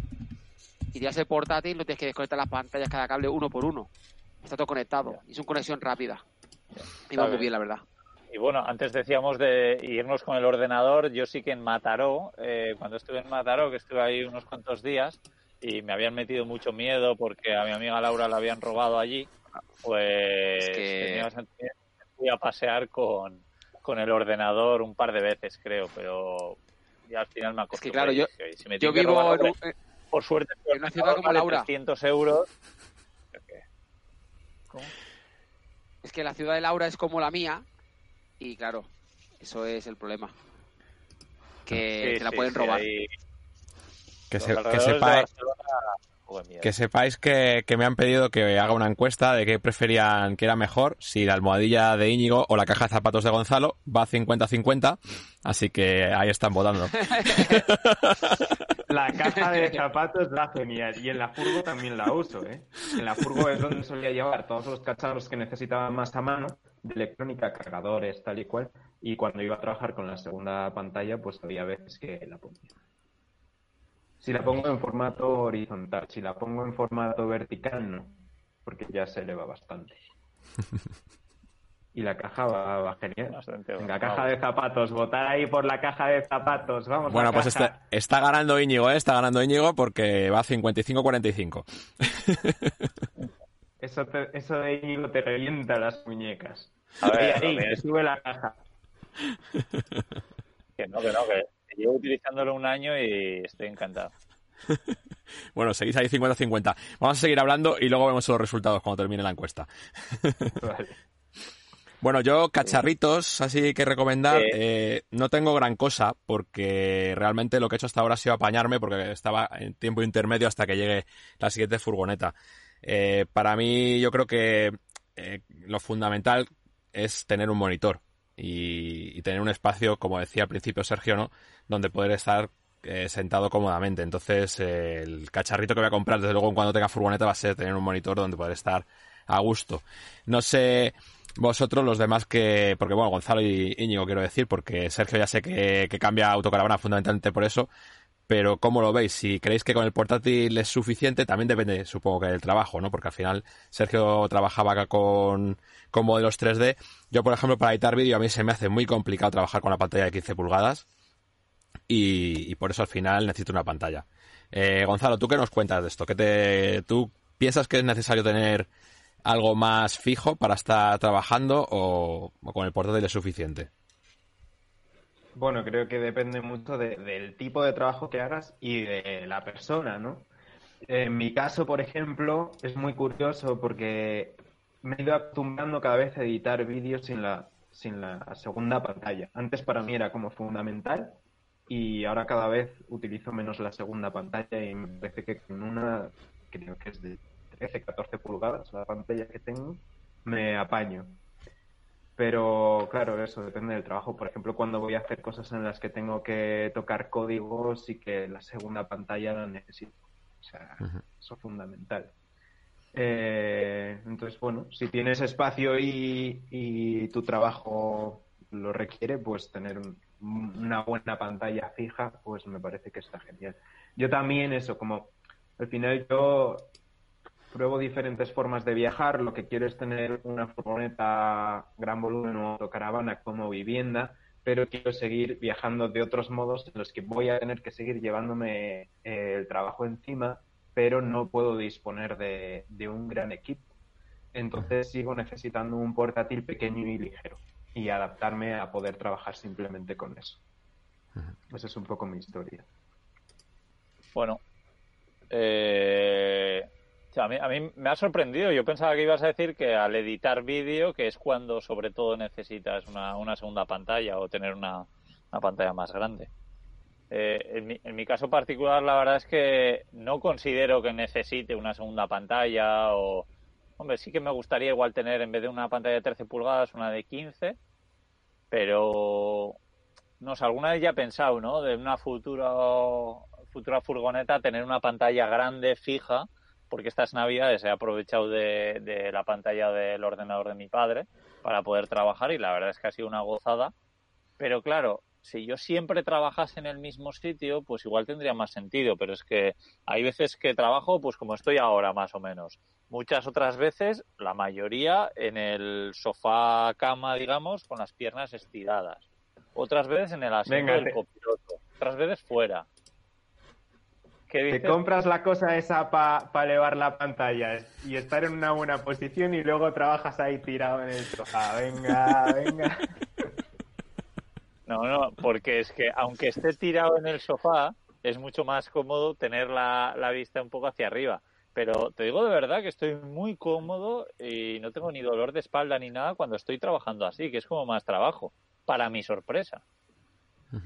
y tiras el portátil, no tienes que desconectar las pantallas cada cable uno por uno. Está todo conectado. Y es una conexión rápida. Y va muy bien. la verdad. Y bueno, antes decíamos de irnos con el ordenador. Yo sí que en Mataró, eh, cuando estuve en Mataró, que estuve ahí unos cuantos días y me habían metido mucho miedo porque a mi amiga Laura la habían robado allí, pues Es que- tenía bastante miedo. fui a pasear con, con el ordenador un par de veces, creo, pero ya al final me acostumbré. claro, yo- si me Yo tienen que vivo robar, en un- por suerte, en una ciudad como vale Laura. 300 euros. ¿Cómo? Es que la ciudad de Laura es como la mía y claro, eso es el problema. Que Sí, te la sí, pueden sí, robar. ahí Que, se- que de que sepáis que, que me han pedido que haga una encuesta de qué preferían que era mejor, si la almohadilla de Íñigo o la caja de zapatos de Gonzalo. Va 50-50, así que ahí están votando. La caja de zapatos va genial. Y en la furgo también la uso, ¿eh? En la furgo es donde solía llevar todos los cacharros que necesitaba más a mano, de electrónica, cargadores, tal y cual. Y cuando iba a trabajar con la segunda pantalla, pues había veces que la ponía. Si la pongo en formato horizontal, si la pongo en formato vertical, no. Porque ya se eleva bastante. Y la caja va, va genial. Bastante Venga, bueno. caja de zapatos, votar ahí por la caja de zapatos. Vamos, Bueno, pues caja. está, está ganando Íñigo, ¿eh? Está ganando Íñigo porque va 55-45. Eso, te- eso de Íñigo te revienta las muñecas. A ver, Ahí, sube la caja. Que no, que no, que llevo utilizándolo un año y estoy encantado. Bueno, seguís ahí 50-50. Vamos a seguir hablando y luego vemos los resultados cuando termine la encuesta. Vale. Bueno, yo cacharritos, así que recomendar, eh, no tengo gran cosa porque realmente lo que he hecho hasta ahora ha sido apañarme porque estaba en tiempo intermedio hasta que llegue la siguiente furgoneta. Eh, para mí yo creo que eh, lo fundamental es tener un monitor y, tener un espacio, como decía al principio Sergio, ¿no? Donde poder estar eh, sentado cómodamente. Entonces, eh, el cacharrito que voy a comprar, desde luego, cuando tenga furgoneta, va a ser tener un monitor donde poder estar a gusto. No sé vosotros, los demás que... Porque, bueno, Gonzalo y Íñigo quiero decir, porque Sergio ya sé que, que cambia autocaravana fundamentalmente por eso, pero ¿cómo lo veis? Si creéis que con el portátil es suficiente, también depende, supongo que del trabajo, ¿no? Porque al final Sergio trabajaba acá con, con modelos 3D. Yo, por ejemplo, para editar vídeo a mí se me hace muy complicado trabajar con la pantalla de 15 pulgadas y, y por eso al final necesito una pantalla. Eh, Gonzalo, ¿tú qué nos cuentas de esto? ¿Qué te, ¿Tú piensas que es necesario tener algo más fijo para estar trabajando o, o con el portátil es suficiente? Bueno, creo que depende mucho de- del tipo de trabajo que hagas y de la persona, ¿no? En mi caso, por ejemplo, es muy curioso porque me he ido acostumbrando cada vez a editar vídeos sin la, sin la segunda pantalla. Antes para mí era como fundamental y ahora cada vez utilizo menos la segunda pantalla y me parece que con una, creo que es de 13, 14 pulgadas la pantalla que tengo, me apaño. Pero claro, eso depende del trabajo. Por ejemplo, cuando voy a hacer cosas en las que tengo que tocar códigos y que la segunda pantalla la necesito. O sea, eso es fundamental. Eh, entonces, bueno, si tienes espacio y, y tu trabajo lo requiere, pues tener un- una buena pantalla fija, pues me parece que está genial. Yo también eso, como al final yo pruebo diferentes formas de viajar. Lo que quiero es tener una furgoneta gran volumen o autocaravana como vivienda, pero quiero seguir viajando de otros modos en los que voy a tener que seguir llevándome eh, el trabajo encima, pero no puedo disponer de, de un gran equipo. Entonces sigo necesitando un portátil pequeño y ligero. y adaptarme a poder trabajar simplemente con eso. Esa es un poco mi historia. Bueno, eh, a, mí, a mí me ha sorprendido. Yo pensaba que ibas a decir que al editar vídeo, que es cuando sobre todo necesitas una, segunda pantalla o tener una, una pantalla más grande. Eh, en, mi, en mi caso particular, la verdad es que no considero que necesite una segunda pantalla o... Hombre, sí que me gustaría igual tener en vez de una pantalla de 13 pulgadas una de 15, pero no sé, alguna vez ya he pensado, ¿no? De una futura futura furgoneta tener una pantalla grande fija, porque estas navidades he aprovechado de, de la pantalla del ordenador de mi padre para poder trabajar y la verdad es que ha sido una gozada. Pero claro, si yo siempre trabajase en el mismo sitio, pues igual tendría más sentido, pero es que hay veces que trabajo pues como estoy ahora más o menos. Muchas otras veces, la mayoría en el sofá cama, digamos, con las piernas estiradas. Otras veces en el asiento Venga, del copiloto. Otras veces fuera. ¿Qué Te compras la cosa esa para elevar la pantalla y estar en una buena posición y luego trabajas ahí tirado en el sofá. Venga, venga. No, no, porque es que aunque esté tirado en el sofá, es mucho más cómodo tener la, la vista un poco hacia arriba. Pero te digo de verdad que estoy muy cómodo y no tengo ni dolor de espalda ni nada cuando estoy trabajando así, que es como más trabajo, para mi sorpresa.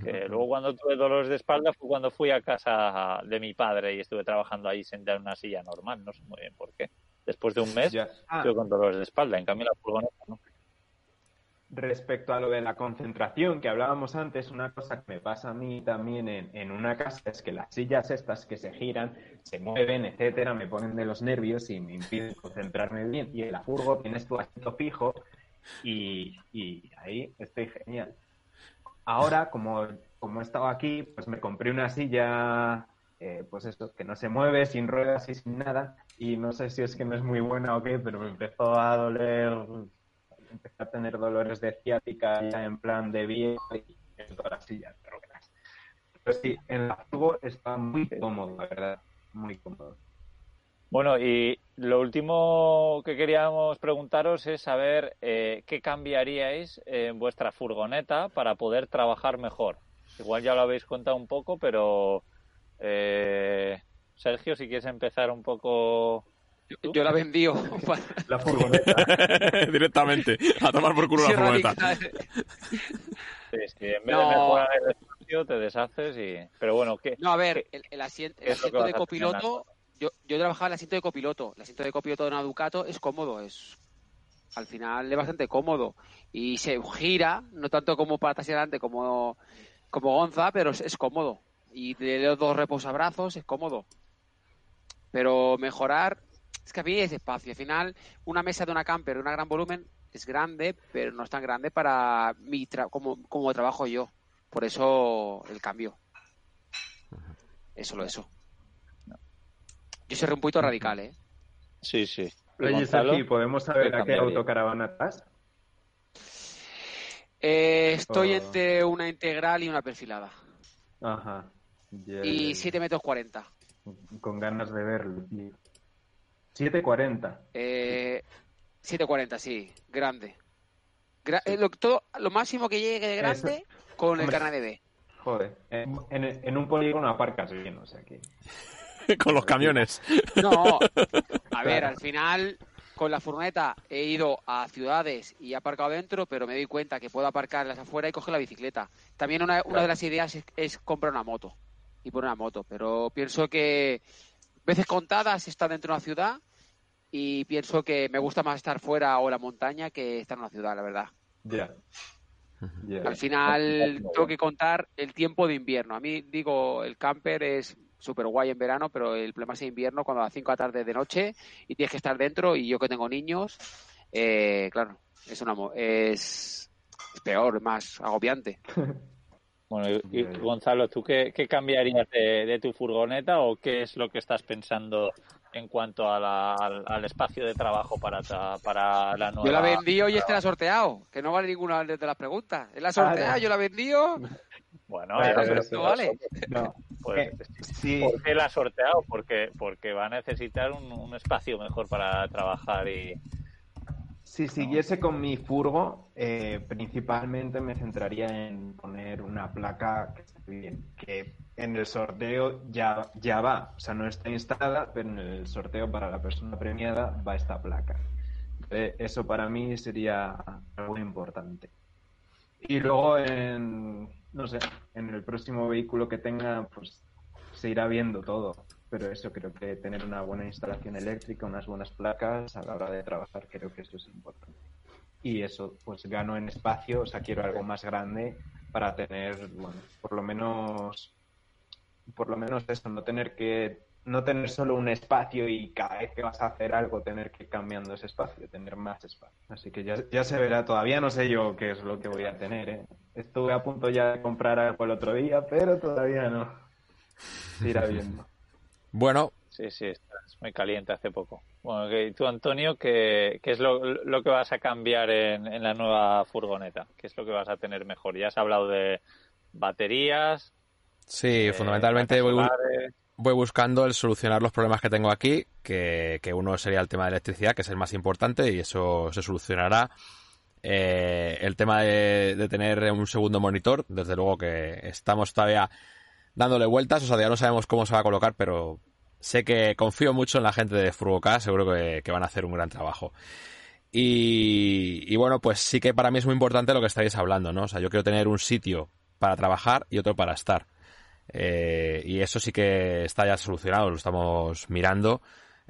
Que luego cuando tuve dolores de espalda fue cuando fui a casa de mi padre y estuve trabajando ahí sentado en una silla normal, no sé muy bien por qué. Después de un mes Ya. Ah, estuve con dolores de espalda, en cambio la furgoneta no. respecto a lo de la concentración que hablábamos antes, una cosa que me pasa a mí también en, en una casa es que las sillas estas que se giran, se mueven, etcétera, me ponen de los nervios y me impiden concentrarme bien. Y en la furgo tienes tu asiento fijo y, y ahí estoy genial. Ahora, como, como he estado aquí, pues me compré una silla, eh, pues eso, que no se mueve, sin ruedas y sin nada. Y no sé si es que no es muy buena o qué, pero me empezó a doler empecé a tener dolores de ciática ya en plan de viejo y toda la silla ruedas. Pero sí, en la furgo está muy cómodo, la verdad, muy cómodo. Bueno, y lo último que queríamos preguntaros es saber eh, qué cambiaríais en vuestra furgoneta para poder trabajar mejor. Igual ya lo habéis contado un poco, pero eh, Sergio, si quieres empezar un poco. Yo, yo la vendío. para- La furgoneta. Directamente. A tomar por culo Sí, la furgoneta. Sí, sí, en vez No. de mejorar el espacio, te deshaces y. Pero bueno, ¿qué? No, a ver, el, el asien- el ¿Qué es lo que asiento de copiloto, yo, yo trabajaba en el asiento de copiloto. El asiento de copiloto de una Ducato es cómodo, es al final es bastante cómodo. Y se gira, no tanto como para atrás y adelante como, como Gonza, pero es, es cómodo. Y de los dos reposabrazos es cómodo. Pero mejorar, es que a mí es espacio. Al final, una mesa de una camper de un gran volumen es grande, pero no es tan grande para mi tra- como, como trabajo yo. Por eso el cambio. Es solo eso. Yo soy un poquito radical, ¿eh? Sí, sí. ¿Y Oye? Sergi, ¿podemos saber ¿Qué a qué autocaravana estás? Eh, estoy Oh. entre una integral y una perfilada. Ajá. Y ya, 7 metros 40. ya. Con ganas de verlo, tío. 7.40. Eh, 740, sí. Grande. Gra- eh, lo, todo, lo máximo que llegue de grande con el Hombre. carnet de B. Joder. En, en- en un polígono aparcas bien, o sea que. Con los camiones. No, a ver, al final con la furgoneta he ido a ciudades y he aparcado dentro, pero me doy cuenta que puedo aparcarlas afuera y coger la bicicleta. También una, una de las ideas es, es comprar una moto y poner una moto, pero pienso que veces contadas está dentro de una ciudad y pienso que me gusta más estar fuera o la montaña que estar en una ciudad, la verdad. Ya. Al final tengo que contar el tiempo de invierno. A mí, digo, el camper es súper guay en verano, pero el problema es en invierno cuando a las 5 de la tarde de noche y tienes que estar dentro y yo que tengo niños, eh, claro, es, una, mo- es, es peor, más agobiante. Bueno, y. Gonzalo, ¿tú qué, qué cambiarías de, de tu furgoneta o qué es lo que estás pensando en cuanto a la- al, al espacio de trabajo para, ta- para la nueva? Yo la vendí hoy y este la ha sorteado, que no vale ninguna de las preguntas. Él la sortea, Ah, yo la vendió. Bueno, Claro, ya, pero pero- esto vale. No. Pues, Eh, sí. ¿Por qué la has sorteado? Porque, porque va a necesitar un, un espacio mejor para trabajar y... Si siguiese con mi furgo, eh, principalmente me centraría en poner una placa que esté bien, que en el sorteo ya, ya va, o sea, no está instalada, pero en el sorteo para la persona premiada va esta placa. Eh, eso para mí sería algo importante. Y luego, en, no sé, en el próximo vehículo que tenga, pues se irá viendo todo. Pero eso creo que tener una buena instalación eléctrica, unas buenas placas a la hora de trabajar, creo que eso es importante. Y eso, pues gano en espacio, o sea, quiero algo más grande para tener, bueno, por lo menos, por lo menos eso, no tener que, no tener solo un espacio y cada vez que vas a hacer algo tener que ir cambiando ese espacio, tener más espacio. Así que ya, ya se verá, todavía no sé yo qué es lo que voy a tener, ¿eh? Estuve a punto ya de comprar algo el otro día, pero todavía no. Se irá viendo. Bueno, Sí, sí, estás muy caliente hace poco. Bueno, que tú, Antonio, ¿qué, qué es lo, lo que vas a cambiar en, en la nueva furgoneta? ¿Qué es lo que vas a tener mejor? Ya has hablado de baterías. sí, eh, fundamentalmente voy. Voy buscando el solucionar los problemas que tengo aquí, que, que uno sería el tema de electricidad, que es el más importante, y eso se solucionará. Eh, el tema de, de tener un segundo monitor, desde luego que estamos todavía dándole vueltas, o sea, ya no sabemos cómo se va a colocar, pero sé que confío mucho en la gente de Furgoca, seguro que, que van a hacer un gran trabajo. Y, y bueno, pues sí que para mí es muy importante lo que estáis hablando, ¿no? O sea, yo quiero tener un sitio para trabajar y otro para estar. Eh, y eso sí que está ya solucionado, lo estamos mirando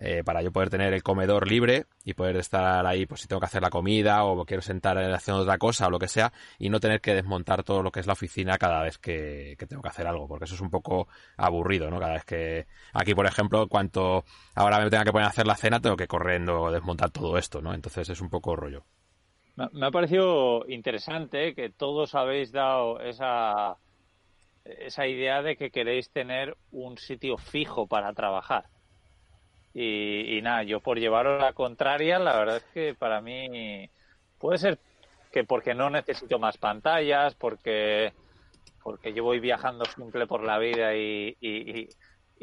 eh, para yo poder tener el comedor libre y poder estar ahí, pues si tengo que hacer la comida o quiero sentar haciendo otra cosa o lo que sea y no tener que desmontar todo lo que es la oficina cada vez que, que tengo que hacer algo, porque eso es un poco aburrido, ¿no? Cada vez que aquí, por ejemplo, cuanto ahora me tenga que poner a hacer la cena, tengo que corriendo desmontar todo esto, ¿no? Entonces es un poco rollo. Me ha parecido interesante que todos habéis dado esa, esa idea de que queréis tener un sitio fijo para trabajar. Y, nada, yo por llevaros la contraria, la verdad es que para mí puede ser que porque no necesito más pantallas, porque, porque yo voy viajando simple por la vida y, y, y-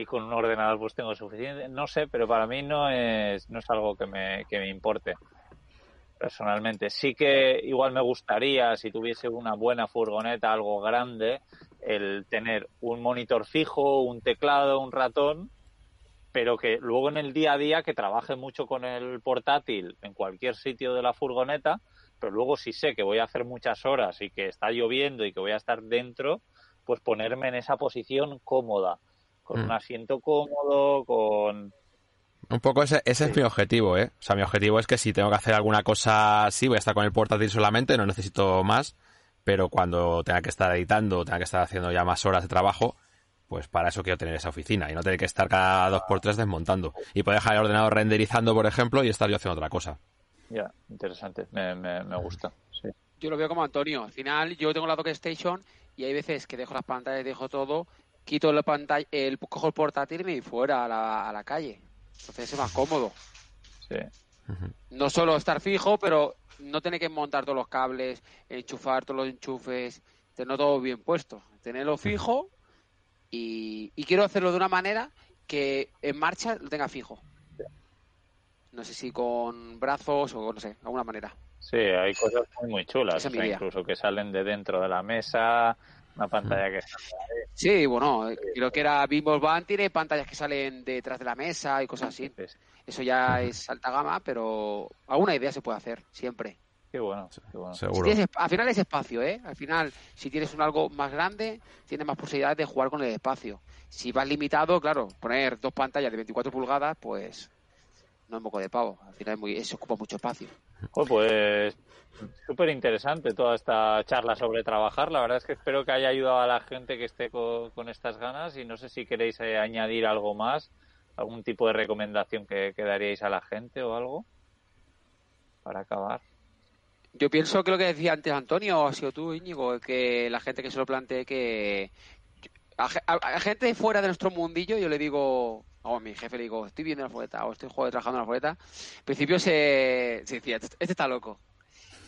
y con un ordenador pues tengo suficiente. No sé, pero para mí no es, no es algo que me, que me importe personalmente. Sí que igual me gustaría, si tuviese una buena furgoneta, algo grande, el tener un monitor fijo, un teclado, un ratón, pero que luego en el día a día que trabaje mucho con el portátil en cualquier sitio de la furgoneta, pero luego si sé que voy a hacer muchas horas y que está lloviendo y que voy a estar dentro, pues ponerme en esa posición cómoda, con Mm. un asiento cómodo, con Un poco ese, ese es mi objetivo, ¿eh? O sea, mi objetivo es que si tengo que hacer alguna cosa así, voy a estar con el portátil solamente, no necesito más, pero cuando tenga que estar editando, tenga que estar haciendo ya más horas de trabajo, pues para eso quiero tener esa oficina y no tener que estar cada dos por tres desmontando. Y poder dejar el ordenador renderizando, por ejemplo, y estar yo haciendo otra cosa. ya, interesante, me, me, me gusta. Sí. Yo lo veo como Antonio. Al final, yo tengo la Dockstation y hay veces que dejo las pantallas, dejo todo, quito la pantalla, el, cojo el portátil y me voy fuera a la, a la calle. Entonces es más cómodo. Sí. No solo estar fijo, pero no tener que montar todos los cables, enchufar todos los enchufes, tener todo bien puesto. Tenerlo fijo y, y quiero hacerlo de una manera que en marcha lo tenga fijo. No sé si con brazos o no sé, de alguna manera. Sí, hay cosas muy, muy chulas, o sea, incluso que salen de dentro de la mesa, una pantalla que Sí, bueno, creo que era Bimbo Band tiene pantallas que salen detrás de la mesa y cosas así. Sí, sí. Eso ya es alta gama, pero alguna idea se puede hacer, siempre. Qué bueno, qué bueno. Si Seguro. tienes al final es espacio, ¿eh? Al final, si tienes un algo más grande, tienes más posibilidades de jugar con el espacio. Si vas limitado, claro, poner dos pantallas de 24 pulgadas, pues no es moco de pavo. Al final es muy, eso ocupa mucho espacio. Pues súper interesante toda esta charla sobre trabajar. La verdad es que espero que haya ayudado a la gente que esté co- con, estas ganas y no sé si queréis eh, añadir algo más, algún tipo de recomendación que, daríais a la gente o algo para acabar. Yo pienso que lo que decía antes Antonio, o ha sido tú, Íñigo, que la gente que se lo plantee que... A, ge- a- a gente fuera de nuestro mundillo, yo le digo, o a mi jefe le digo, estoy viendo la foleta o estoy joder, trabajando en la foleta. Al principio se, se decía, este este está loco.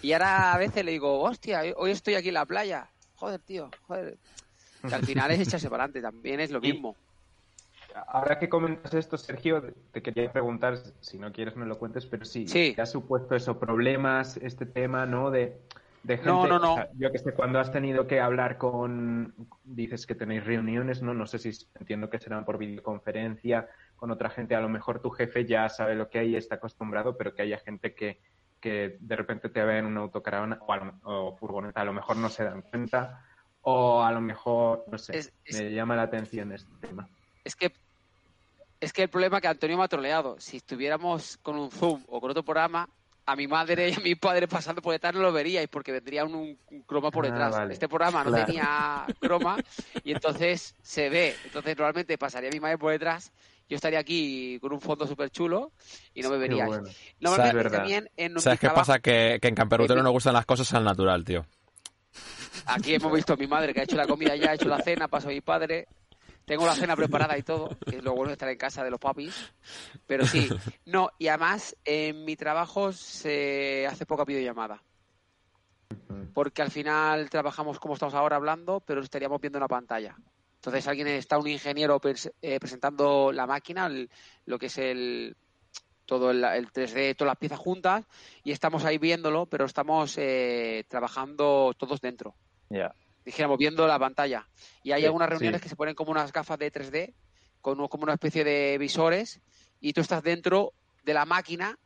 Y ahora a veces le digo, hostia, hoy estoy aquí en la playa. Joder, tío, joder. Que al final es echarse para adelante, también es lo mismo. ahora que comentas esto, Sergio, te quería preguntar, si no quieres me lo cuentes, pero sí, Sí. ¿te ha supuesto eso, problemas, este tema, ¿no? De, de gente, No, no, no. o sea, yo que sé, cuando has tenido que hablar con, dices que tenéis reuniones, ¿no? No sé si entiendo que serán por videoconferencia con otra gente, a lo mejor tu jefe ya sabe lo que hay y está acostumbrado, pero que haya gente que, que de repente te ve en una autocaravana o, a lo- o furgoneta, a lo mejor no se dan cuenta, o a lo mejor, no sé, Es- es- me llama la atención este tema. Es que es que el problema es que Antonio me ha troleado. Si estuviéramos con un Zoom o con otro programa, a mi madre y a mi padre pasando por detrás no lo veríais porque vendría un, un croma por Ah, detrás. vale. Este programa no Claro. tenía croma y entonces se ve. Entonces normalmente pasaría mi madre por detrás, yo estaría aquí con un fondo súper chulo y no me veríais. bueno. Normalmente Es verdad. también en ¿Sabes qué trabajo- pasa? Que, que en Camperutero nos gustan las cosas al natural, tío. Aquí hemos visto a mi madre que ha hecho la comida ya, ha hecho la cena, paso a mi padre. Tengo la cena preparada y todo, que es lo bueno de estar en casa de los papis. Pero sí, no, y además en mi trabajo se hace poca videollamada. Porque al final trabajamos como estamos ahora hablando, pero estaríamos viendo una pantalla. Entonces alguien está, un ingeniero pres- eh, presentando la máquina, el- lo que es el todo el, el 3D, todas las piezas juntas, y estamos ahí viéndolo, pero estamos eh, trabajando todos dentro Ya. dijéramos, viendo la pantalla. Y hay Sí, algunas reuniones sí. que se ponen como unas gafas de 3D, con como una especie de visores, y tú estás dentro de la máquina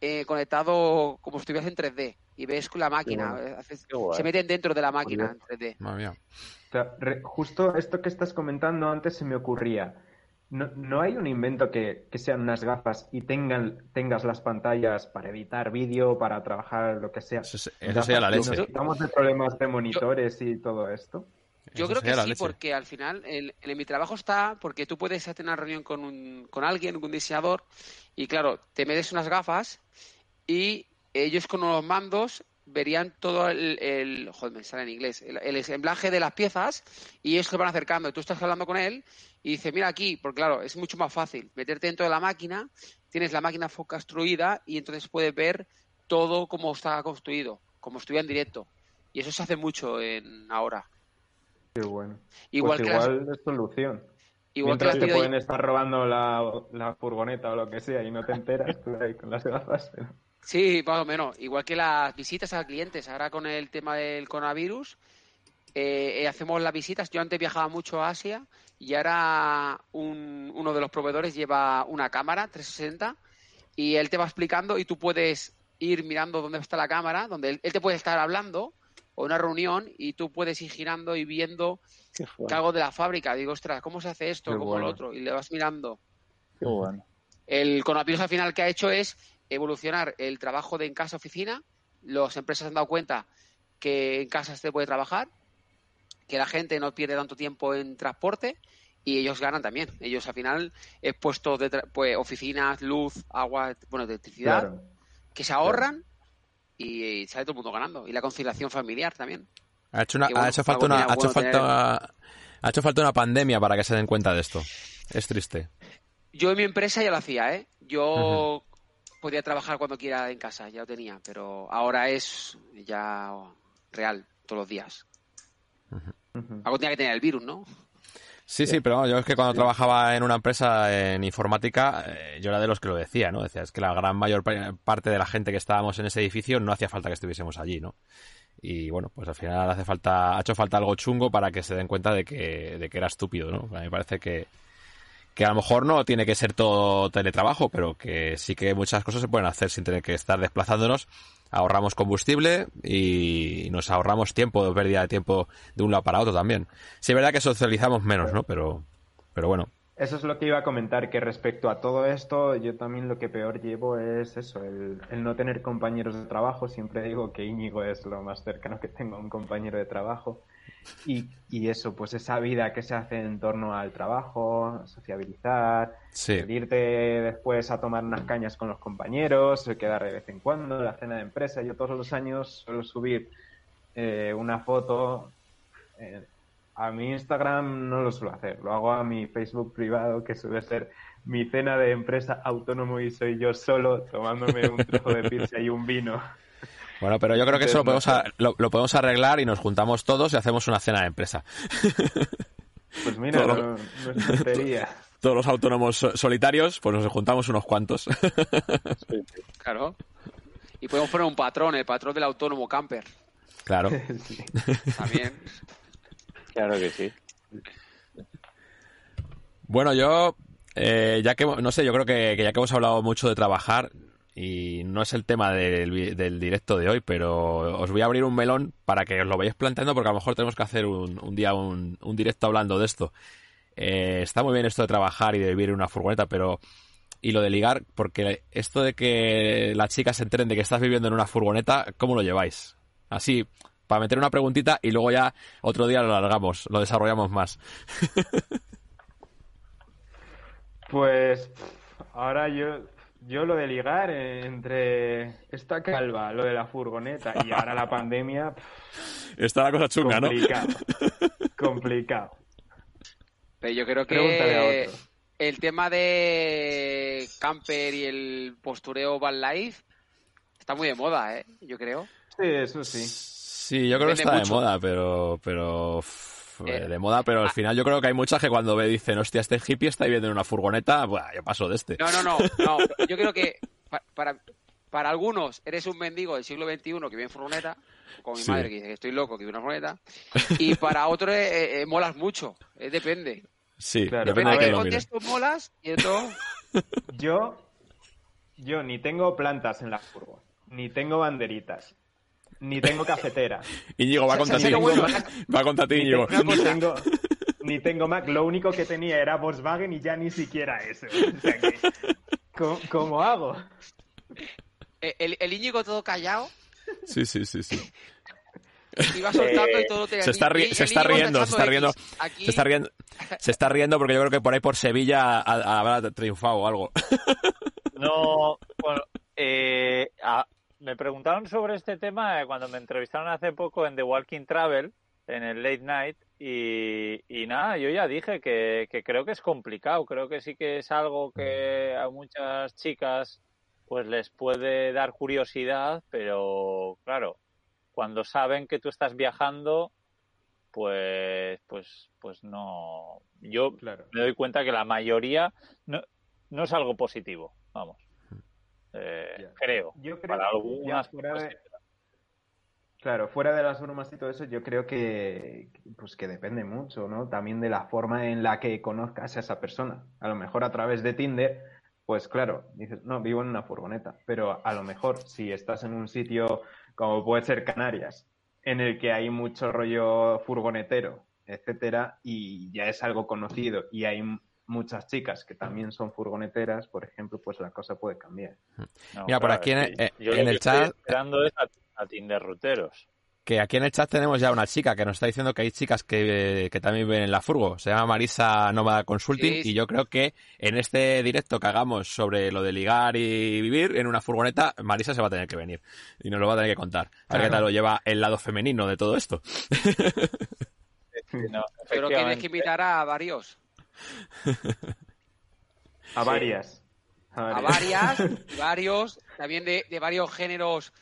eh, conectado como si estuvieras en 3D. Y ves la máquina, eh, haces- se meten dentro de la máquina en Curioso. 3D. Madre mía. O sea, re- justo esto que estás comentando antes se me ocurría. No, no hay un invento que, que sean unas gafas y tengan, tengas las pantallas para editar vídeo, para trabajar lo que sea. Eso, eso sería la leche. nos quitamos de problemas de monitores y todo esto. Yo Eso creo que sí, leche. porque al final el- en mi trabajo está, porque tú puedes hacer una reunión con, un, con alguien, un diseñador, y claro, te metes unas gafas y ellos con los mandos verían todo el, el- joder, me sale en inglés, el, el ensamblaje de las piezas y ellos se van acercando. Tú estás hablando con él y dice, mira aquí, porque claro, es mucho más fácil meterte dentro de la máquina, tienes la máquina construida y entonces puedes ver todo como está construido, como estuviera en directo. Y eso se hace mucho en ahora. Qué bueno. Igual pues que igual es solución. Igual que Mientras las te pueden estar robando la, la furgoneta o lo que sea y no te enteras, tú ahí con las gafas. pero- Sí, más o menos. Igual que las visitas a clientes. Ahora con el tema del coronavirus, eh, eh, hacemos las visitas. Yo antes viajaba mucho a Asia y ahora un- uno de los proveedores lleva una cámara 360 y él te va explicando y tú puedes ir mirando dónde está la cámara, donde él, él te puede estar hablando o una reunión y tú puedes ir girando y viendo Qué algo de la fábrica. Digo, ostras, ¿cómo se hace esto? Qué ¿Cómo bueno. lo otro? Y le vas mirando. Qué bueno. El coronavirus al final que ha hecho es evolucionar el trabajo de en casa oficina. Las empresas se han dado cuenta que en casa se puede trabajar, que la gente no pierde tanto tiempo en transporte y ellos ganan también. Ellos al final es puestos de tra- pues, oficinas, luz, agua, bueno, electricidad, Claro. que se ahorran y, sale todo el mundo ganando. Y la conciliación familiar también. Ha hecho, una, bueno, ha hecho falta una, ha hecho bueno falta, ha hecho falta una pandemia para que se den cuenta de esto. Es triste. Yo en mi empresa ya lo hacía, ¿eh? Yo podía trabajar cuando quiera en casa, ya lo tenía, pero ahora es ya real, todos los días. Algo tenía que tener el virus, ¿no? Sí, sí, pero yo es que cuando trabajaba en una empresa en informática, eh, yo era de los que lo decía, ¿no? Decía, es que la gran mayor pa- parte de la gente que estábamos en ese edificio no hacía falta que estuviésemos allí, ¿no? Y bueno, pues al final hace falta, ha hecho falta algo chungo para que se den cuenta de que, de que era estúpido, ¿no? A mí me parece que, que a lo mejor no tiene que ser todo teletrabajo, pero que sí que muchas cosas se pueden hacer sin tener que estar desplazándonos. Ahorramos combustible y nos ahorramos tiempo, pérdida de tiempo de un lado para otro también. Sí, es verdad que socializamos menos, ¿no? Pero, pero bueno. Eso es lo que iba a comentar, que respecto a todo esto, yo también lo que peor llevo es eso, el, el no tener compañeros de trabajo. Siempre digo que Íñigo es lo más cercano que tengo a un compañero de trabajo. Y, y eso, pues esa vida que se hace en torno al trabajo, sociabilizar, Sí. irte después a tomar unas cañas con los compañeros, quedar de vez en cuando, la cena de empresa. Yo todos los años suelo subir eh, una foto. eh, a mi Instagram no lo suelo hacer, lo hago a mi Facebook privado, que suele ser mi cena de empresa autónomo y soy yo solo tomándome un trozo de pizza y un vino. Bueno, pero yo creo que eso lo podemos, lo, lo podemos arreglar y nos juntamos todos y hacemos una cena de empresa. Pues mira, Todo no, no es tontería. Todos los autónomos so- solitarios, pues nos juntamos unos cuantos. Claro. Y podemos poner un patrón, el patrón del autónomo camper. claro. Sí. También. Claro que sí. Bueno, yo, eh, ya que, no sé, yo creo que, que ya que hemos hablado mucho de trabajar, y no es el tema del, del directo de hoy, pero os voy a abrir un melón para que os lo vayáis planteando, porque a lo mejor tenemos que hacer un, un día un, un directo hablando de esto. Eh, está muy bien esto de trabajar y de vivir en una furgoneta, pero... Y lo de ligar, porque esto de que las chicas se enteren de que estás viviendo en una furgoneta, ¿cómo lo lleváis? Así, para meter una preguntita y luego ya otro día lo alargamos, lo desarrollamos más. Pues ahora yo, yo lo de ligar eh, entre esta calva, lo de la furgoneta y ahora la pandemia, Está la cosa chunga, ¿no? complicado. Complicado. Pero yo creo que otro. el tema de camper y el postureo van life está muy de moda, ¿eh? Yo creo. Sí, eso sí. Sí, yo creo que está de moda, pero, pero Eh, de moda, pero al final yo creo que hay muchas que cuando ve dicen, hostia, este hippie está viviendo en una furgoneta, buah, yo paso de este. No, no, no, no. Yo creo que pa- para, para algunos eres un mendigo del siglo XXI que vive en furgoneta, como mi Sí. madre que dice que estoy loco que vive en una furgoneta, y para otros eh, eh, molas mucho. Eh, depende. Sí, Claro, depende de qué contexto molas y otro... Yo, yo ni tengo plantas en la furgo, ni tengo banderitas, ni tengo cafetera, Íñigo, va contra ti. Bueno, Va contra ti, ni, Íñigo. ni tengo, ni tengo Mac. Lo único que tenía era Volkswagen y ya ni siquiera eso. O sea que, ¿cómo, cómo hago? eh, El, el Íñigo todo callado, Sí, sí, sí, sí. iba soltando y todo te Se está, ri- se está riendo, se está riendo. Aquí, se está riendo, se está riendo porque yo creo que por ahí por Sevilla ha- habrá triunfado o algo. No, bueno, eh, a- me preguntaron sobre este tema eh, cuando me entrevistaron hace poco en The Walking Travel, en el Late Night, y, y nada, yo ya dije que, que creo que es complicado, creo que sí que es algo que a muchas chicas pues les puede dar curiosidad, pero claro, cuando saben que tú estás viajando, pues, pues, pues no. Yo Claro. me doy cuenta que la mayoría no, no es algo positivo, vamos. Eh, creo. Yo creo Para que algunas fuera de, claro, fuera de las normas y todo eso, yo creo que pues que depende mucho, ¿no? También de la forma en la que conozcas a esa persona. A lo mejor a través de Tinder, pues claro, dices, no, vivo en una furgoneta, pero a lo mejor si estás en un sitio como puede ser Canarias, en el que hay mucho rollo furgonetero, etcétera, y ya es algo conocido y hay muchas chicas que también son furgoneteras, por ejemplo, pues la cosa puede cambiar. No, Mira, por aquí en el- eh, yo en lo el que estoy chat- esperando es a, a Tinder ruteros. Que aquí en el chat tenemos ya una chica que nos está diciendo que hay chicas que, que también viven en la furgo. Se llama Marisa Nómada Consulting Sí, sí. y yo creo que en este directo que hagamos sobre lo de ligar y vivir en una furgoneta, Marisa se va a tener que venir y nos lo va a tener que contar. A ver qué tal lo lleva el lado femenino de todo esto. No, Pero tienes que invitar a varios. A Sí. varias. A varias, varios, también de, de varios géneros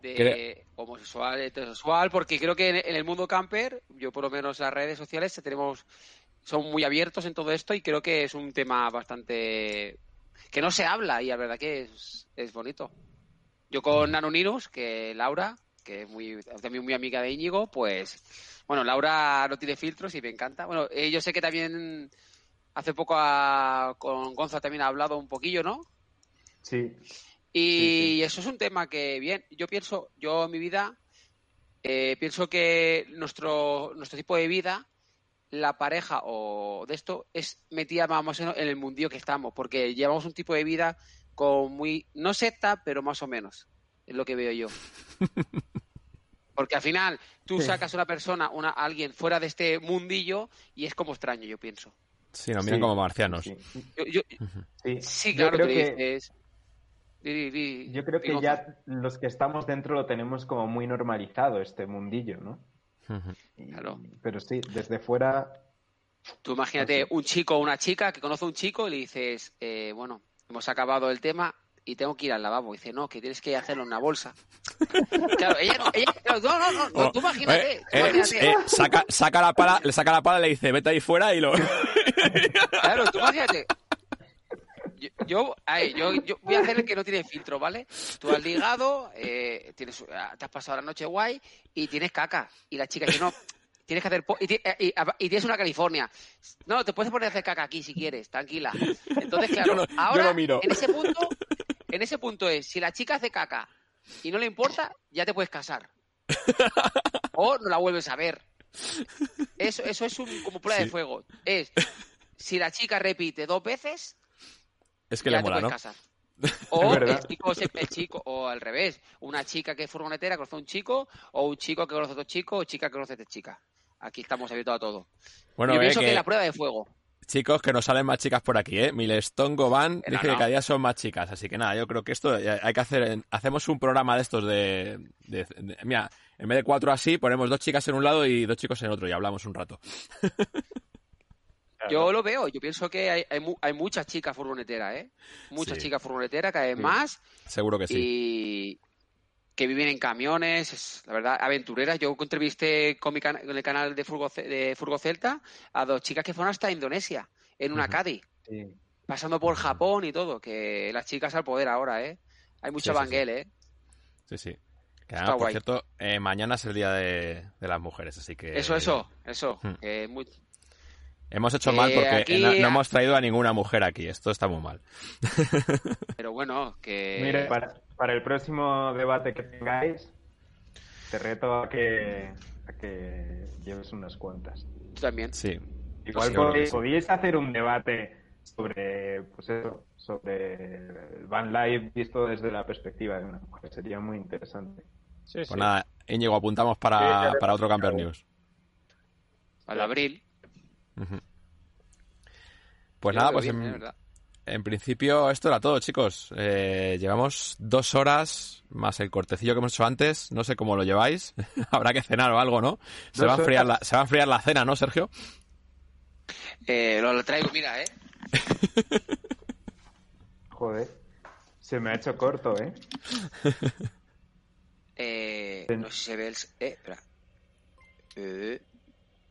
de Creo- homosexual, heterosexual, porque creo que en, en el mundo camper, yo por lo menos las redes sociales tenemos, son muy abiertos en todo esto y creo que es un tema bastante que no se habla y la verdad que es, es bonito. Yo con Anoninos, que Laura, que es muy, también muy amiga de Íñigo, pues, bueno, Laura no tiene filtros y me encanta. Bueno, eh, yo sé que también hace poco a- con Gonza también ha hablado un poquillo, ¿no? Sí. Y Sí, eso es un tema que, bien, yo pienso, yo en mi vida, eh, pienso que nuestro, nuestro tipo de vida, la pareja o de esto, es metida más o menos en el mundillo que estamos, porque llevamos un tipo de vida con muy, no secta, pero más o menos, es lo que veo yo. Porque al final tú Sí. sacas una persona, una, alguien fuera de este mundillo y es como extraño, yo pienso. Sí, nos miran Sí, como marcianos. sí, Yo, yo- sí. sí, Yo claro, creo que- di, Yo creo que ya los que estamos dentro lo tenemos como muy normalizado este mundillo, ¿no? Claro. Pero sí, desde fuera, Tú imagínate un chico o una chica que conoce a un chico y le dices, eh, bueno, hemos acabado el tema, y tengo que ir al lavabo. Y dice, no, que tienes que hacerlo en una bolsa. claro, ella no, ella, no, no, no, no, tú imagínate. Eh, tú eh, imagínate. eh, saca, saca la pala, le saca la pala y le dice, vete ahí fuera y lo... Claro, tú imagínate. Yo, yo, ay, yo, yo voy a hacer el que no tiene filtro, ¿vale? Tú has ligado, eh, tienes, ah, te has pasado la noche guay y tienes caca. Y la chica dice, no, tienes que hacer... po- Y, y- y tienes una California. No, te puedes poner a hacer caca aquí si quieres, tranquila. Entonces, claro, Yo no- yo ahora, no miro. en ese punto, en ese punto es, si la chica hace caca y no le importa, ya te puedes casar. O no la vuelves a ver. Eso, eso es un, como prueba Sí. de fuego. Es, si la chica repite dos veces, Es que ya le te mola, puedes ¿no? casar. O el chico, se- el chico, o al revés, una chica que es furgonetera conoce a un chico, o un chico que conoce a otro chico, o chica que conoce a otra chica. Aquí estamos abiertos a todo. Bueno, Yo eh, pienso que... que, la prueba de fuego. Chicos, que nos salen más chicas por aquí, ¿eh? Milestone Goban no, dice no. que cada día son más chicas, así que nada, yo creo que esto eh, hay que hacer... Hacemos un programa de estos de... de- de- mira, en vez de cuatro así, ponemos dos chicas en un lado y dos chicos en otro y hablamos un rato. Yo lo veo, yo pienso que hay, hay, hay muchas chicas furgoneteras, ¿eh? Muchas Sí. chicas furgoneteras, cada vez Sí. más, Seguro que sí. y que viven en camiones, es, la verdad, aventureras. Yo entrevisté con, mi con el canal de Furgo, de Furgo Celta a dos chicas que fueron hasta Indonesia, en una. Sí. pasando por Japón y todo, que las chicas al poder ahora, ¿eh? Hay mucho Sí, sí, banguel, ¿eh? Sí, sí. Además, por guay. cierto, eh, mañana es el Día de, de las Mujeres, así que... Eso, eso, eso. Hmm. muy... Hemos hecho Eh, mal porque aquí- no, no hemos traído a ninguna mujer aquí. Esto está muy mal. Pero bueno, que... Mire, para, para el próximo debate que tengáis, te reto a que, a que lleves unas cuantas. También. Sí. Igual Sí, podéis, sí. podíais hacer un debate sobre, pues eso, sobre el Van Life visto desde la perspectiva de una mujer. Sería muy interesante. Sí, Pues sí. nada, Íñigo, apuntamos para, para otro Camper News. Al abril. Pues Yo nada, pues bien, en. ¿verdad? En principio esto era todo, chicos. Eh, llevamos dos horas más el cortecillo que hemos hecho antes. No sé cómo lo lleváis. Habrá que cenar o algo, ¿no? Se va, a enfriar la, horas. se va a enfriar la cena, ¿no, Sergio? Eh, lo, lo traigo, mira, ¿eh? Joder, se me ha hecho corto, ¿eh? Eh, no sé si se ve el... Eh, espera. Eh,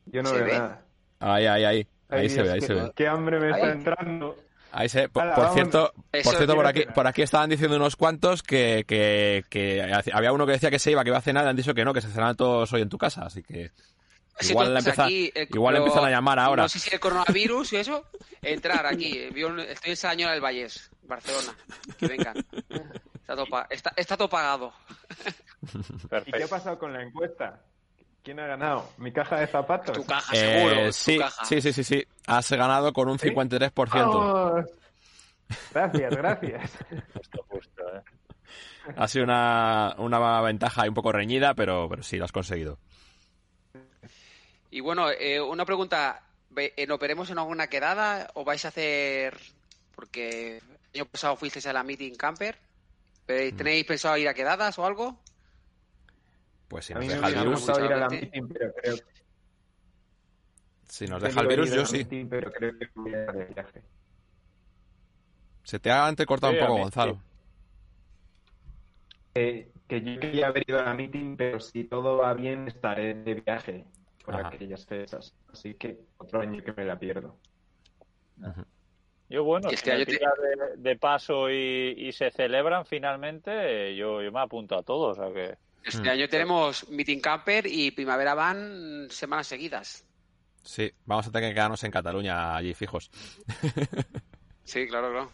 Yo no ¿Se veo ve? nada. Ahí, ahí, ahí. Ahí se ve, ahí se ve. Qué hambre me Ahí. está entrando. Ahí se, por, cierto, Eso por cierto, por aquí, por aquí estaban diciendo unos cuantos que, que, que había uno que decía que se iba, que iba a cenar, y han dicho que no, que se cenan todos hoy en tu casa, así que sí, igual empieza- aquí, eh, igual lo- empiezan a llamar ahora. No sé si el coronavirus y eso. Entrar aquí. Estoy en Salañola del Vallés, Barcelona. Que vengan. Está todo, está, está todo pagado. ¿Y Perfecto. qué ha pasado con la encuesta? ¿Quién ha ganado? ¿Mi caja de zapatos? Tu caja, Eh, seguro. tu sí, caja. sí, sí, sí, sí. Has ganado con un ¿Sí? 53%. ¡Vamos! Gracias, gracias. Justo, justo, ¿eh? Ha sido una, una ventaja un poco reñida, pero, pero sí, lo has conseguido. Y bueno, eh, una pregunta. Ve- ¿En operemos en alguna quedada o vais a hacer...? Porque el año pasado fuisteis a la Meeting Camper. ¿Pero ¿Tenéis pensado ir a quedadas o algo? Pues si nos deja el virus, si nos deja el virus, yo sí. meeting, pero creo que voy a ir de viaje. Se te ha antecortado Sí, un poco, Gonzalo. Eh, que yo quería haber ido a la meeting, pero si todo va bien, estaré de viaje por Ajá. aquellas fechas. Así que otro año que me la pierdo. Yo, bueno, si este me te- de, de paso y, y se celebran finalmente, yo, yo me apunto a todos. O sea que... Este Mm. año tenemos Meeting Camper y Primavera Van semanas seguidas. Sí, vamos a tener que quedarnos en Cataluña allí fijos. Sí, claro, claro.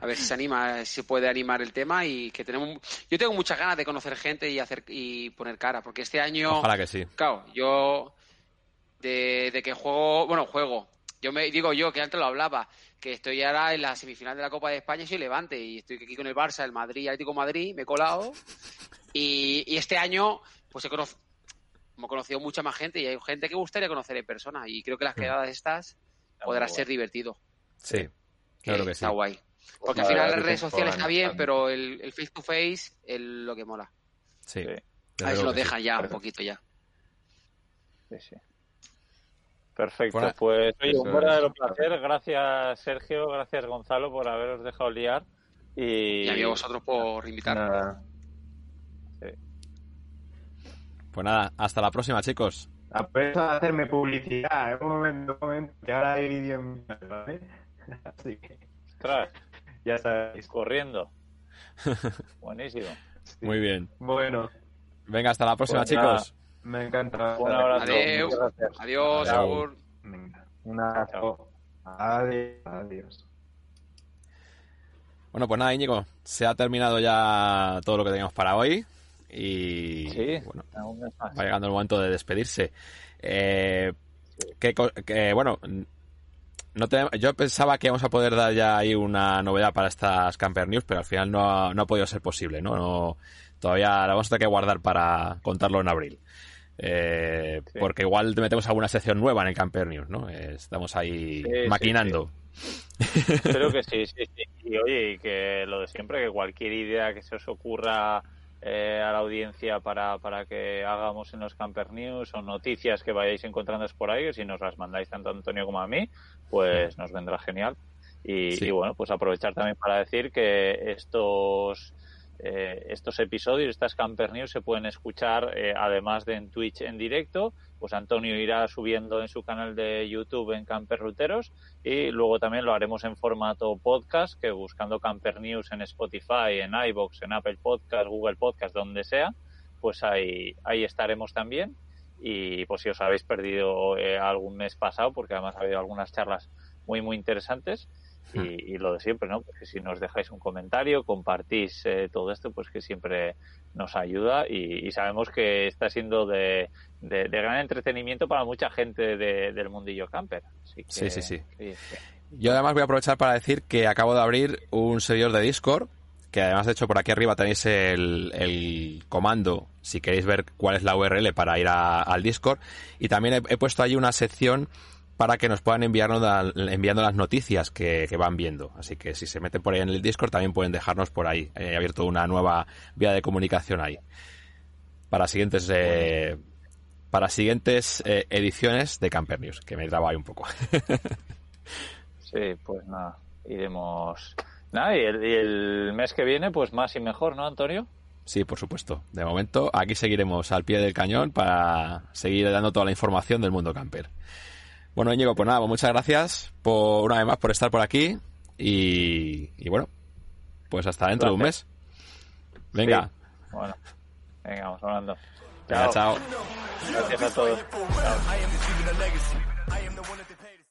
A ver si se anima, si puede animar el tema y que tenemos. Yo tengo muchas ganas de conocer gente y hacer y poner cara, porque este año, Ojalá que sí. claro, yo de, de que juego, bueno, juego. Yo me digo yo que antes lo hablaba, que estoy ahora en la semifinal de la Copa de España y soy Levante y estoy aquí con el Barça, el Madrid, Atlético de Madrid, me he colado y, y este año pues he conocido hemos conocido mucha más gente y hay gente que gustaría conocer en persona y creo que las Mm. quedadas estas podrá ser divertido. Sí, claro que sí. Está guay. Porque Pues al final las redes sociales está bien, pero el, el face to face es lo que mola. Sí. A luego lo que sí. dejan ya un poquito ya. Sí, sí. Perfecto, Fuera- pues oye, Eso un verdadero placer. Gracias Sergio, gracias Gonzalo por haberos dejado liar Y, Y a mí a vosotros por invitarme. Nada. Pues nada, hasta la próxima, chicos. Aprovecho a hacerme publicidad. ¿eh? Un momento, un momento. Que ahora hay vídeo en mi canal, ¿vale? Así que Ostras, ya sabéis. corriendo. Buenísimo. Muy bien. Bueno, Venga, hasta la próxima, Pues nada. chicos. me encanta. Un abrazo. Gracias. Adiós, Chao. Agur. Venga, un abrazo. Adiós. Adiós. Bueno, pues nada, Íñigo, se ha terminado ya todo lo que teníamos para hoy y Sí, bueno, va llegando el momento de despedirse. Eh, ¿qué co- que, bueno, no te- yo pensaba que íbamos a poder dar ya ahí una novedad para estas Camper News, pero al final no ha, no ha podido ser posible, ¿no? No- todavía la vamos a tener que guardar para contarlo en abril. Eh, Sí. Porque igual te metemos alguna sección nueva en el Camper News, ¿no? Eh, estamos ahí Sí, maquinando. Espero que sí, sí, sí. Y oye, y que lo de siempre, que cualquier idea que se os ocurra eh, a la audiencia para, para que hagamos en los Camper News o noticias que vayáis encontrando por ahí, que si nos las mandáis tanto a Antonio como a mí, pues nos vendrá genial. Y, Sí. y bueno, pues aprovechar también para decir que estos eh, estos episodios, estas Camper News se pueden escuchar eh, además de en Twitch en directo, pues Antonio irá subiendo en su canal de YouTube en Camper Ruteros y luego también lo haremos en formato podcast, que buscando Camper News en Spotify, en iBox, en Apple Podcast, Google Podcast, donde sea, pues ahí, ahí estaremos también. Y pues si os habéis perdido eh, algún mes pasado, porque además ha habido algunas charlas muy, muy interesantes, y, y lo de siempre, ¿no? Porque si nos dejáis un comentario, compartís eh, todo esto, pues que siempre nos ayuda y, y sabemos que está siendo de, de- de gran entretenimiento para mucha gente de- del mundillo camper. Así que, Sí, sí, sí. Yo además voy a aprovechar para decir que acabo de abrir un servidor de Discord, que además de hecho por aquí arriba tenéis el, el comando, si queréis ver cuál es la URL para ir a- al Discord, y también he, he puesto ahí una sección para que nos puedan enviarnos enviando las noticias que, que van viendo. Así que si se meten por ahí en el Discord también pueden dejarnos por ahí. He abierto una nueva vía de comunicación ahí. Para siguientes eh, para siguientes eh, ediciones de Camper News, que me he trabado ahí un poco. Sí, pues nada, iremos. Nada, y el, y el mes que viene, pues más y mejor, ¿no, Antonio? Sí, por supuesto. De momento, aquí seguiremos al pie del cañón para seguir dando toda la información del mundo camper. Bueno, Íñigo, pues nada, pues muchas gracias por una vez más por estar por aquí y, y bueno, pues hasta dentro de un mes. Venga, Sí. Bueno, venga, vamos hablando. chao. Gracias a todos. Chao.